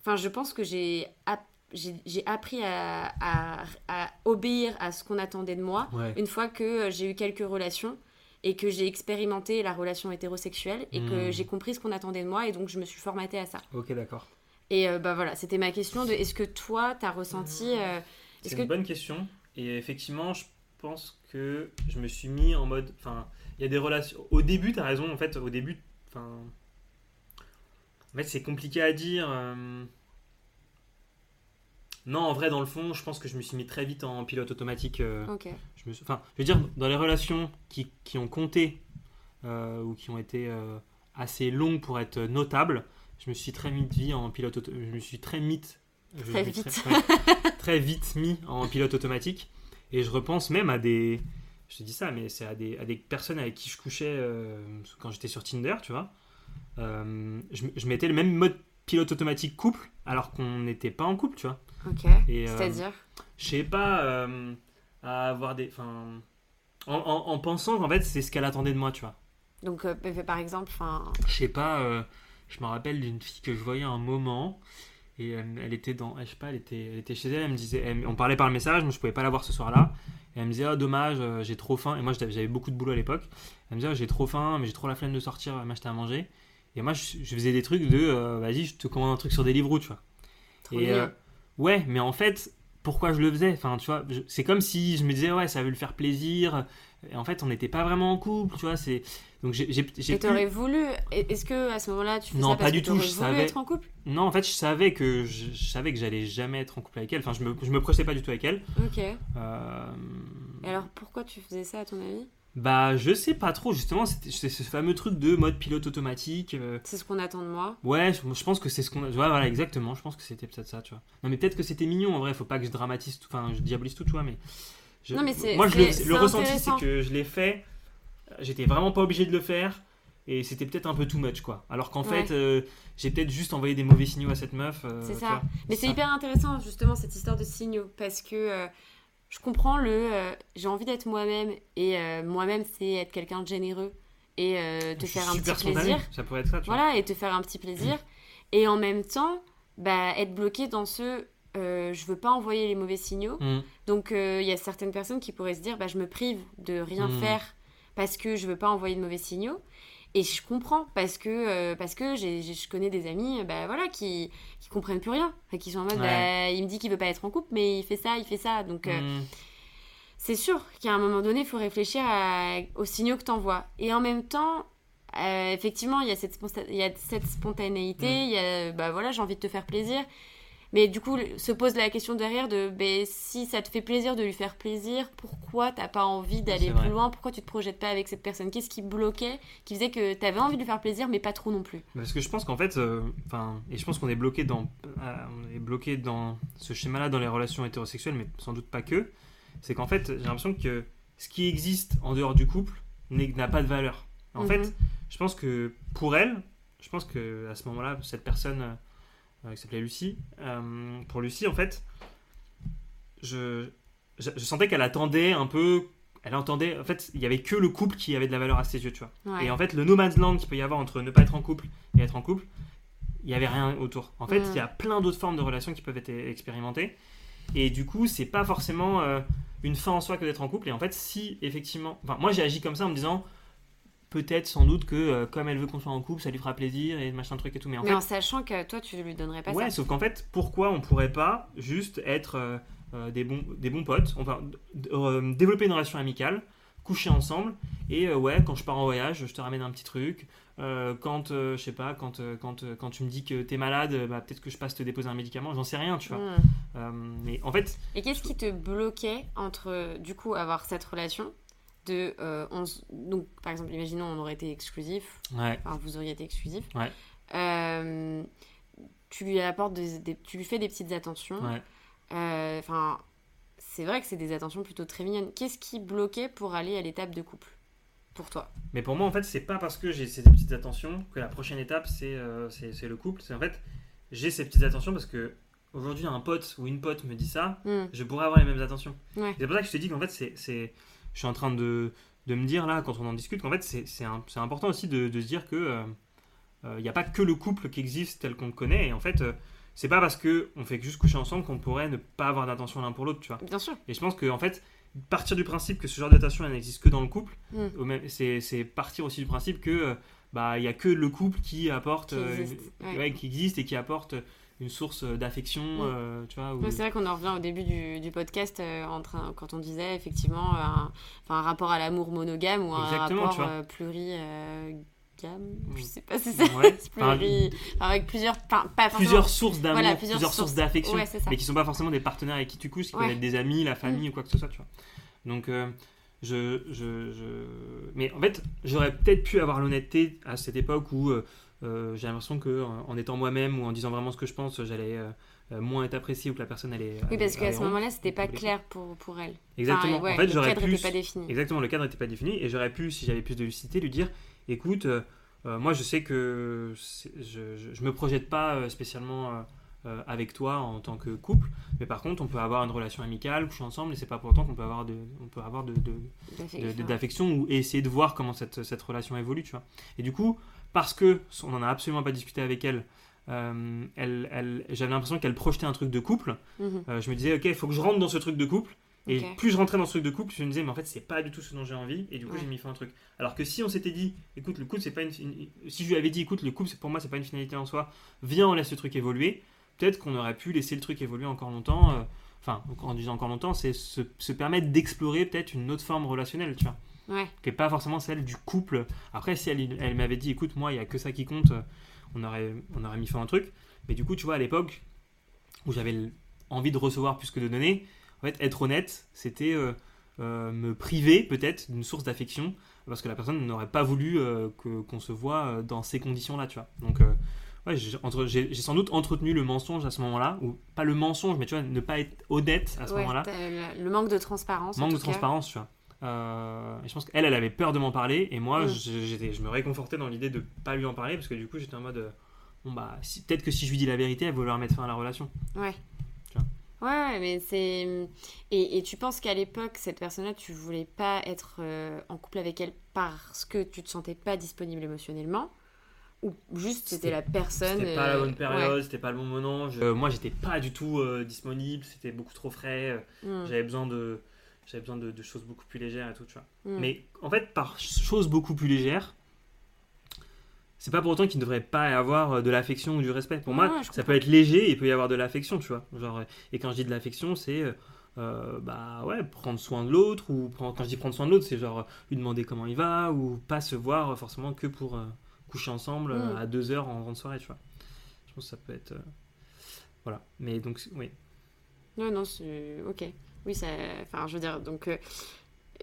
Enfin, je pense que j'ai app- j'ai j'ai appris à, à- à obéir à ce qu'on attendait de moi Ouais. une fois que euh, j'ai eu quelques relations. et que j'ai expérimenté la relation hétérosexuelle et que Hmm. j'ai compris ce qu'on attendait de moi et donc je me suis formatée à ça. Ok, d'accord. Et euh, bah voilà, c'était ma question de est-ce que toi, t'as ressenti... euh, C'est une que... bonne question. Et effectivement, je pense que je me suis mis en mode. Enfin, il y a des relations. Au début, tu as raison. En fait, au début. Enfin. En fait, c'est compliqué à dire. euh. Non, en vrai, dans le fond, je pense que je me suis mis très vite en pilote automatique. euh, je me suis- Enfin, je veux dire, dans les relations qui, qui ont compté euh, ou qui ont été assez longues pour être notables, je me suis très vite mis en pilote auto- Je me suis très vite. Je Très vite. <laughs> très vite mis en pilote automatique. Et je repense même à des. Je te dis ça, mais c'est à des, à des personnes avec qui je couchais euh, quand j'étais sur Tinder, tu vois. Euh, je, je mettais le même mode pilote automatique couple alors qu'on n'était pas en couple, tu vois. Ok. Euh, C'est-à-dire? je sais pas, euh, à avoir des. Enfin. En, en- en pensant qu'en fait, c'est ce qu'elle attendait de moi, tu vois. Donc, euh, par exemple. Je sais pas, euh, je me rappelle d'une fille que je voyais un moment. Et elle était dans. Je sais pas, elle était, elle était chez elle, elle me disait. elle- on parlait par le message, mais je pouvais pas la voir ce soir-là. Et elle me disait, ah, dommage, euh, j'ai trop faim. Et moi, j'avais beaucoup de boulot à l'époque. Elle me disait, Ah, j'ai trop faim, mais j'ai trop la flemme de sortir euh, m'acheter à manger. Et moi, je, je faisais des trucs de, euh, vas-y, je te commande un truc sur Deliveroo, tu vois. Trop Et euh, ouais, mais en fait, pourquoi je le faisais? Enfin, tu vois, c'est comme si je me disais ouais, ça veut le faire plaisir. Et en fait, on n'était pas vraiment en couple, tu vois. C'est donc j'ai Et t'aurais voulu... Est-ce que à ce moment-là, tu fais Non, ça parce pas du que tout, je savais. être en couple? Non, en fait, je savais que je, je savais que j'allais jamais être en couple avec elle. Enfin, je me je me projetais pas du tout avec elle. Ok. Et Euh, alors, pourquoi tu faisais ça, à ton avis? Bah, je sais pas trop. Justement, c'est ce fameux truc de mode pilote automatique. euh, C'est ce qu'on attend de moi. Ouais, je, je pense que c'est ce qu'on. Ouais, voilà, exactement. Je pense que c'était peut-être ça, tu vois. Non, mais peut-être que c'était mignon en vrai. Faut pas que je dramatise tout. Enfin, je diabolise tout, tu vois. Mais. Je- Non, mais c'est- Moi, je le, ressenti, c'est que je l'ai fait. J'étais vraiment pas obligé de le faire. Et c'était peut-être un peu too much, quoi. Alors qu'en Ouais. fait, euh, j'ai peut-être juste envoyé des mauvais signaux à cette meuf. euh, C'est ça. vois. Mais c'est hyper intéressant, justement, cette histoire de signaux. Parce que euh, je comprends le. euh, j'ai envie d'être moi-même. Et euh, moi-même, c'est être quelqu'un de généreux. Et euh, te faire un petit spontané. plaisir. Ça pourrait être ça, tu vois. Voilà, et te faire un petit plaisir. Et en même temps, bah, être bloqué dans ce. Euh, je veux pas envoyer les mauvais signaux. Mm. Donc euh, il y a certaines personnes qui pourraient se dire bah, je me prive de rien Mm. faire parce que je veux pas envoyer de mauvais signaux. Et je comprends parce que, euh, parce que je connais des amis bah, voilà, qui, qui comprennent plus rien. Enfin, qui sont en mode Ouais. bah, il me dit qu'il veut pas être en couple, mais il fait ça, il fait ça. Donc euh, Mm. c'est sûr qu'à un moment donné, il faut réfléchir à- aux signaux que tu envoies. Et en même temps, effectivement, il y, a cette sponta- y a cette spontanéité, il y a, bah voilà, j'ai envie de te faire plaisir. Mais du coup, se pose la question derrière de ben, si ça te fait plaisir de lui faire plaisir, pourquoi t'as pas envie d'aller plus loin? Pourquoi tu te projettes pas avec cette personne? Qu'est-ce qui bloquait Qui faisait que t'avais envie de lui faire plaisir, mais pas trop non plus? Parce que je pense qu'en fait, euh, enfin, et je pense qu'on est bloqué dans, euh, on est bloqué dans ce schéma-là dans les relations hétérosexuelles, mais sans doute pas que. C'est qu'en fait, j'ai l'impression que ce qui existe en dehors du couple n'a pas de valeur. En fait, je pense que pour elle, je pense que à ce moment-là, cette personne euh, qui s'appelait Lucie, euh, pour Lucie, en fait, je, je, je sentais qu'elle attendait un peu. Elle entendait, en fait, il y avait que le couple qui avait de la valeur à ses yeux, tu vois. Ouais. Et en fait, le no man's land qu'il peut y avoir entre ne pas être en couple et être en couple, il n'y avait rien autour. En fait, il Mm. y a plein d'autres formes de relations qui peuvent être expérimentées. Et du coup, c'est pas forcément euh, une fin en soi que d'être en couple. Et en fait, si effectivement. Enfin, moi, j'ai agi comme ça en me disant peut-être, sans doute, que euh, comme elle veut qu'on soit en couple, ça lui fera plaisir et machin truc et tout. Mais en Mais fait, en sachant que toi, tu lui donnerais pas ouais, ça. sauf qu'en fait, pourquoi on pourrait pas juste être euh, euh, des, bons, des bons potes, développer une relation amicale, coucher ensemble, et ouais, quand je pars en voyage, je te ramène un petit truc. Quand, je sais pas, quand, quand, quand tu me dis que t'es malade, bah, peut-être que je passe te déposer un médicament, j'en sais rien, tu vois. Mm. Euh, mais en fait, Et qu'est-ce qui te bloquait entre, du coup, avoir cette relation de... euh, on s- donc, par exemple, imaginons, on aurait été exclusif, ouais, enfin, vous auriez été exclusif. Ouais. Euh, tu lui apportes des, des- tu lui fais des petites attentions. ouais. Euh, Enfin, c'est vrai que c'est des attentions plutôt très mignonnes. Qu'est-ce qui bloquait pour aller à l'étape de couple Pour toi? Mais pour moi, en fait, c'est pas parce que j'ai ces petites attentions que la prochaine étape, c'est c'est le couple. C'est en fait, j'ai ces petites attentions parce que aujourd'hui, un pote ou une pote me dit ça, Hmm, je pourrais avoir les mêmes attentions. C'est pour ça que je te dis qu'en fait, c'est, je suis en train de, de me dire là, quand on en discute, qu'en fait, c'est, important aussi de, de se dire que il n'y a pas que le couple qui existe tel qu'on le connaît. Et en fait, euh, c'est pas parce que on fait juste coucher ensemble qu'on pourrait ne pas avoir d'attention l'un pour l'autre, tu vois. Bien sûr. Et je pense que en fait, partir du principe que ce genre d'attention n'existe que dans le couple. Mm. C'est partir aussi du principe que euh, bah il y a que le couple qui apporte, Qui euh, existe, une- ouais. ouais, qui existe et qui apporte une source d'affection, Mm. euh, tu vois. c'est vrai qu'on en revient au début du, du podcast euh, en train, quand on disait effectivement un, rapport à l'amour monogame ou un Exactement, rapport euh, pluri euh, gamme, je Mm. sais pas si c'est Ouais, pluri, enfin, avec plusieurs, pas plusieurs sources d'amour, Voilà, plusieurs, plusieurs sources sources. d'affection, Ouais, mais qui sont pas forcément des partenaires avec qui tu couches, qui Ouais. Mm. peuvent être des amis, la famille ou quoi que ce soit, tu vois. Donc, euh, je, je, je- Mais en fait, j'aurais peut-être pu avoir l'honnêteté à cette époque où euh, euh, j'ai l'impression que en en étant moi-même ou en disant vraiment ce que je pense, j'allais euh, euh, moins être apprécié ou que la personne allait. Oui, parce qu'à ce moment-là, c'était pas clair pour, pour elle. Exactement. Enfin, ouais, en fait, le j'aurais cadre pu. n'était pas défini. Exactement, le cadre n'était pas défini et j'aurais pu, si j'avais plus de lucidité, lui dire écoute, euh, euh, moi je sais que je, je, je me projette pas euh, spécialement euh, avec toi en tant que couple, mais par contre on peut avoir une relation amicale, coucher ensemble et c'est pas pour autant qu'on peut avoir de, on peut avoir de, d'affection ou essayer de voir comment cette, cette relation évolue, tu vois. Et du coup, parce que on n'en a absolument pas discuté avec elle, euh, elle, elle- j'avais l'impression qu'elle projetait un truc de couple. mhm. Euh, je me disais, ok, il faut que je rentre dans ce truc de couple. Et plus je rentrais dans ce truc de couple, je me disais, mais en fait, c'est pas du tout ce dont j'ai envie. Et du coup, Ouais. j'ai mis fin à un truc. Alors que si on s'était dit, écoute, le couple, c'est pas une, une- Si je lui avais dit, écoute, le couple, pour moi, c'est pas une finalité en soi, viens, on laisse le truc évoluer, peut-être qu'on aurait pu laisser le truc évoluer encore longtemps. euh, Enfin, en disant encore longtemps, c'est se, se permettre d'explorer peut-être une autre forme relationnelle, tu vois Ouais. qui n'est pas forcément celle du couple. Après, si elle, elle m'avait dit, écoute, moi, il n'y a que ça qui compte, euh, on aurait, on aurait mis fin à un truc. Mais du coup, tu vois, à l'époque, où j'avais envie de recevoir plus que de donner, en fait, être honnête, c'était euh, euh, me priver peut-être d'une source d'affection, parce que la personne n'aurait pas voulu euh, que- qu'on se voit dans ces conditions-là, tu vois. Donc, ouais, j'ai sans doute entretenu le mensonge à ce moment-là, ou pas le mensonge, mais tu vois, ne pas être honnête à ce Ouais, moment-là. le, manque de transparence. en Manque de cas. transparence, tu vois. Euh, et je pense qu'elle, elle avait peur de m'en parler, et moi, Mm. je- me réconfortais dans l'idée de pas lui en parler, parce que du coup, j'étais en mode, euh, bon bah, si- peut-être que si je lui dis la vérité, elle va vouloir mettre fin à la relation. Ouais. Tu vois. Ouais, ouais, mais c'est. Et, et tu penses qu'à l'époque, cette personne-là, tu voulais pas être euh, en couple avec elle parce que tu te sentais pas disponible émotionnellement? Ou juste c'était la personne. C'était pas la euh, bonne ouais. période, c'était pas le bon moment. je- euh, moi, j'étais pas du tout euh, disponible, c'était beaucoup trop frais. euh, Mm, J'avais besoin de, j'avais besoin de, de choses beaucoup plus légères et tout, tu vois. mm. Mais en fait, par choses beaucoup plus légères, c'est pas pour autant qu'il ne devrait pas y avoir euh, de l'affection ou du respect. Pour moi, Ouais, je ça comprends. peut être léger et il peut y avoir de l'affection, tu vois. Genre, euh, et quand je dis de l'affection, c'est euh, euh, bah ouais, prendre soin de l'autre ou prendre- quand je dis prendre soin de l'autre, c'est genre euh, lui demander comment il va ou pas se voir euh, forcément que pour euh, coucher ensemble euh, Mm. à deux heures en grande soirée, tu vois. Je pense que ça peut être euh, voilà. Mais donc oui. Non, non, c'est. Ok. Oui, ça. Enfin, je veux dire, donc. euh,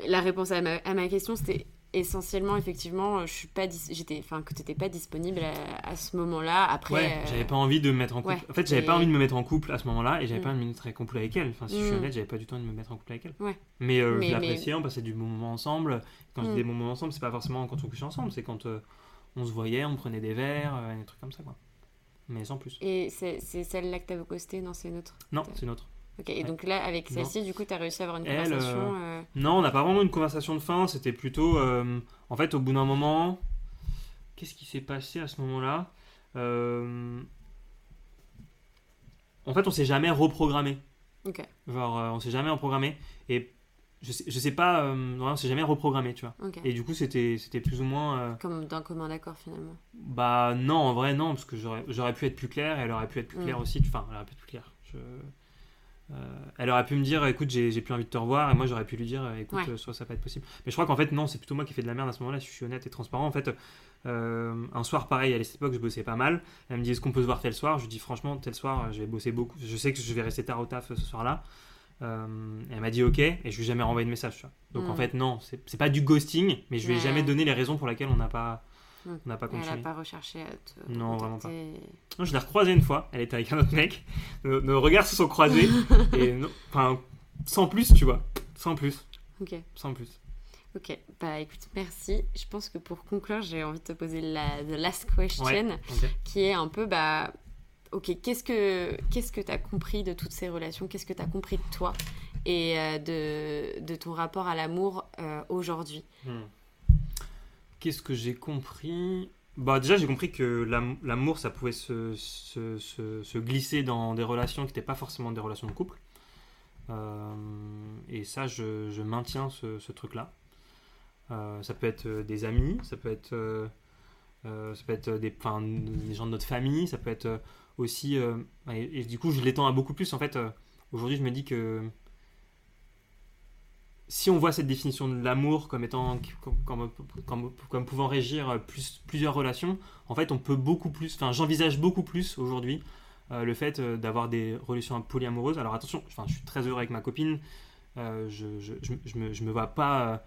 La réponse à ma, à ma question, c'était essentiellement, effectivement, euh, je suis pas. J'étais. Enfin, que t'étais pas disponible à, à ce moment-là. Après. Ouais, euh, j'avais pas envie de me mettre en couple. ouais, en fait, j'avais et- pas envie de me mettre en couple à ce moment-là et j'avais Mm. pas envie de me mettre en couple avec elle. Enfin, si je suis Mm. honnête, j'avais pas du tout envie de me mettre en couple avec elle. Ouais. Mais, euh, Mais- je mais- l'appréciais, on passait du bon moment ensemble. Quand je dis Mm. des bons moments ensemble, c'est pas forcément quand on couchait ensemble, c'est quand euh, on se voyait, on prenait des verres, euh, des trucs comme ça, quoi. Mais sans plus. Et c'est celle-là que t'avais postée? Non, c'est une autre. Non, c'est une autre. Ok, et Ouais. donc là, avec celle-ci, du coup, t'as réussi à avoir une Elle, conversation. euh, Non, on n'a pas vraiment une conversation de fin, c'était plutôt. euh, en fait, au bout d'un moment. Qu'est-ce qui s'est passé à ce moment-là? Euh, En fait, on s'est jamais reprogrammé. Ok, Genre, euh, on s'est jamais reprogrammé. Et je sais, je sais pas, euh, ouais, on s'est jamais reprogrammé, tu vois. Et du coup, c'était c'était plus ou moins. euh, Comme d'un commun accord, finalement. bah non, en vrai, non, parce que j'aurais j'aurais pu être plus clair et elle aurait pu être plus Mm. claire aussi. Enfin, elle aurait pu être plus claire. Je- euh, elle aurait pu me dire, écoute, j'ai j'ai plus envie de te revoir, et moi j'aurais pu lui dire, écoute, Ouais. euh, soit ça va pas être possible. Mais je crois qu'en fait, non, c'est plutôt moi qui fais de la merde à ce moment-là, je suis honnête et transparent. En fait, euh, un soir pareil, à cette époque, je bossais pas mal. Elle me dit, est-ce qu'on peut se voir tel soir? Je lui dis, franchement, tel soir, euh, je vais bosser beaucoup. Je sais que je vais rester tard au taf euh, ce soir-là. Euh, et elle m'a dit, ok, et je lui ai jamais renvoyé de message. tu vois. Donc Mm. en fait, non, c'est pas du ghosting, mais je lui ai Ouais. jamais donné les raisons pour lesquelles on n'a pas, Mm. on n'a pas Elle a continué. pas recherché à te. Non, vraiment recontacter. Non, je l'ai recroisée une fois. Elle était avec un autre mec. Nos, nos regards se sont croisés. <laughs> et enfin, sans plus, tu vois. Sans plus. Ok, Sans plus. ok. Bah écoute, merci. Je pense que pour conclure, j'ai envie de te poser la the last question, Ouais. qui est un peu, bah. Ok, qu'est-ce que qu'est-ce que t'as compris de toutes ces relations? Qu'est-ce que t'as compris de toi et euh, de, de ton rapport à l'amour euh, aujourd'hui? Hmm. Qu'est-ce que j'ai compris? Bah, déjà, j'ai compris que l'am- l'amour, ça pouvait se, se, se- se glisser dans des relations qui n'étaient pas forcément des relations de couple. et ça, je, maintiens ce, truc-là. ça peut être des amis, ça peut être, ça peut être des, des, gens de notre famille, ça peut être aussi. Et, et, du coup, je l'étends à beaucoup plus. En fait, aujourd'hui, je me dis que si on voit cette définition de l'amour comme étant comme, comme, pouvant régir plus, plusieurs relations, en fait, on peut beaucoup plus. Enfin, j'envisage beaucoup plus aujourd'hui euh, le fait euh, d'avoir des relations polyamoureuses. Alors attention, enfin, je suis très heureux avec ma copine. Euh, je, je, je, me, je me vois pas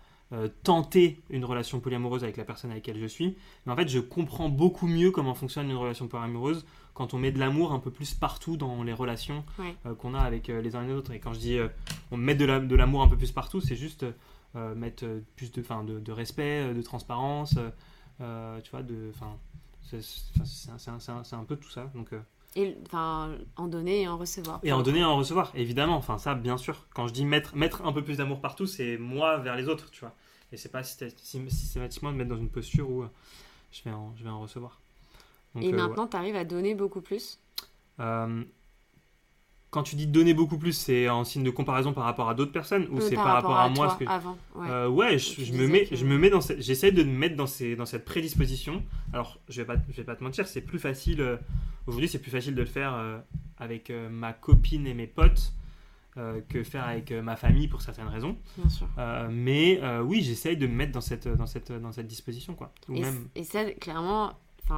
tenter une relation polyamoureuse avec la personne avec laquelle je suis. Mais en fait, je comprends beaucoup mieux comment fonctionne une relation polyamoureuse quand on met de l'amour un peu plus partout dans les relations euh, qu'on a avec euh, les uns et les autres. Et quand je dis euh, on met de l'amour un peu plus partout, c'est juste mettre plus de, fin, de, de, respect, de transparence, tu vois, de, c'est un peu tout ça. Donc, et enfin, en donner et en recevoir. Et en donner et en recevoir, évidemment. Enfin, ça, bien sûr. Quand je dis mettre, mettre un peu plus d'amour partout, c'est moi vers les autres, tu vois. Et c'est pas systématiquement de mettre dans une posture où je vais en, je vais en recevoir et euh, maintenant, tu arrives à donner beaucoup plus euh, quand tu dis donner beaucoup plus, c'est en signe de comparaison par rapport à d'autres personnes ou euh, c'est par, rapport, à, moi que... avant, ouais, je, me mets, je me mets dans cette... j'essaie de me mettre dans, ces, dans cette prédisposition. Alors, je vais pas, je vais pas te mentir, c'est plus facile. Aujourd'hui, c'est plus facile de le faire avec ma copine et mes potes que faire avec ma famille pour certaines raisons. Bien sûr. mais oui, j'essaye de me mettre dans cette, dans cette, dans cette disposition, quoi. et, même... et ça, clairement,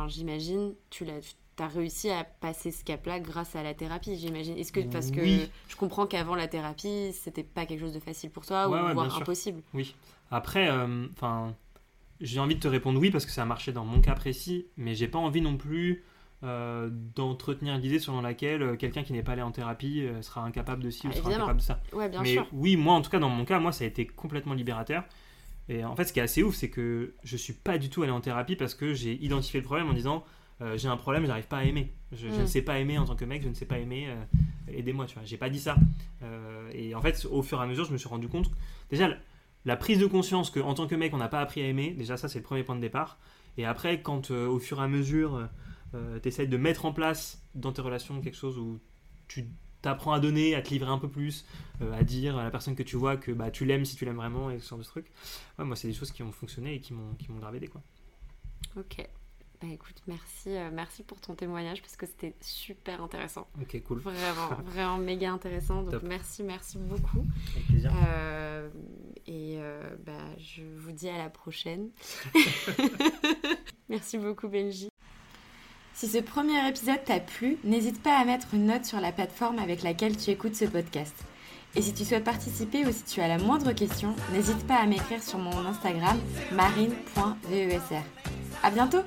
j'imagine, tu l'as as réussi à passer ce cap-là grâce à la thérapie, j'imagine. Est-ce que parce que je comprends qu'avant la thérapie, c'était pas quelque chose de facile pour toi ou voire impossible. Oui. Après, euh, j'ai envie de te répondre oui parce que ça a marché dans mon cas précis, mais j'ai pas envie non plus euh, d'entretenir l'idée selon laquelle euh, quelqu'un qui n'est pas allé en thérapie sera incapable de ci ou ah, sera incapable de ça. Ouais, bien mais oui, moi en tout cas dans mon cas, moi ça a été complètement libérateur. Et en fait, ce qui est assez ouf, c'est que je suis pas du tout allé en thérapie parce que j'ai identifié le problème en disant euh, j'ai un problème, j'arrive pas à aimer. Je, ne mm. sais pas aimer en tant que mec, je ne sais pas aimer. Euh, aidez-moi, tu vois. J'ai pas dit ça. Euh, et en fait, au fur et à mesure, je me suis rendu compte. Déjà, la prise de conscience que en tant que mec, on n'a pas appris à aimer. Déjà, ça, c'est le premier point de départ. Et après, quand au fur et à mesure, tu essayes de mettre en place dans tes relations quelque chose où tu t'apprends à donner, à te livrer un peu plus, euh, à dire à la personne que tu vois que bah, tu l'aimes si tu l'aimes vraiment et ce genre de. Ouais, moi, c'est des choses qui ont fonctionné et qui m'ont, qui m'ont grave aidé. Quoi. Ok. Bah écoute, merci, euh, merci pour ton témoignage parce que c'était super intéressant. Ok, cool. Vraiment, <laughs> vraiment méga intéressant. Donc merci, merci beaucoup. Avec plaisir. Euh, et bah, je vous dis à la prochaine. <laughs> <laughs> merci beaucoup, Benji. Si ce premier épisode t'a plu, n'hésite pas à mettre une note sur la plateforme avec laquelle tu écoutes ce podcast. Et si tu souhaites participer ou si tu as la moindre question, n'hésite pas à m'écrire sur mon Instagram marine.vesr. À bientôt!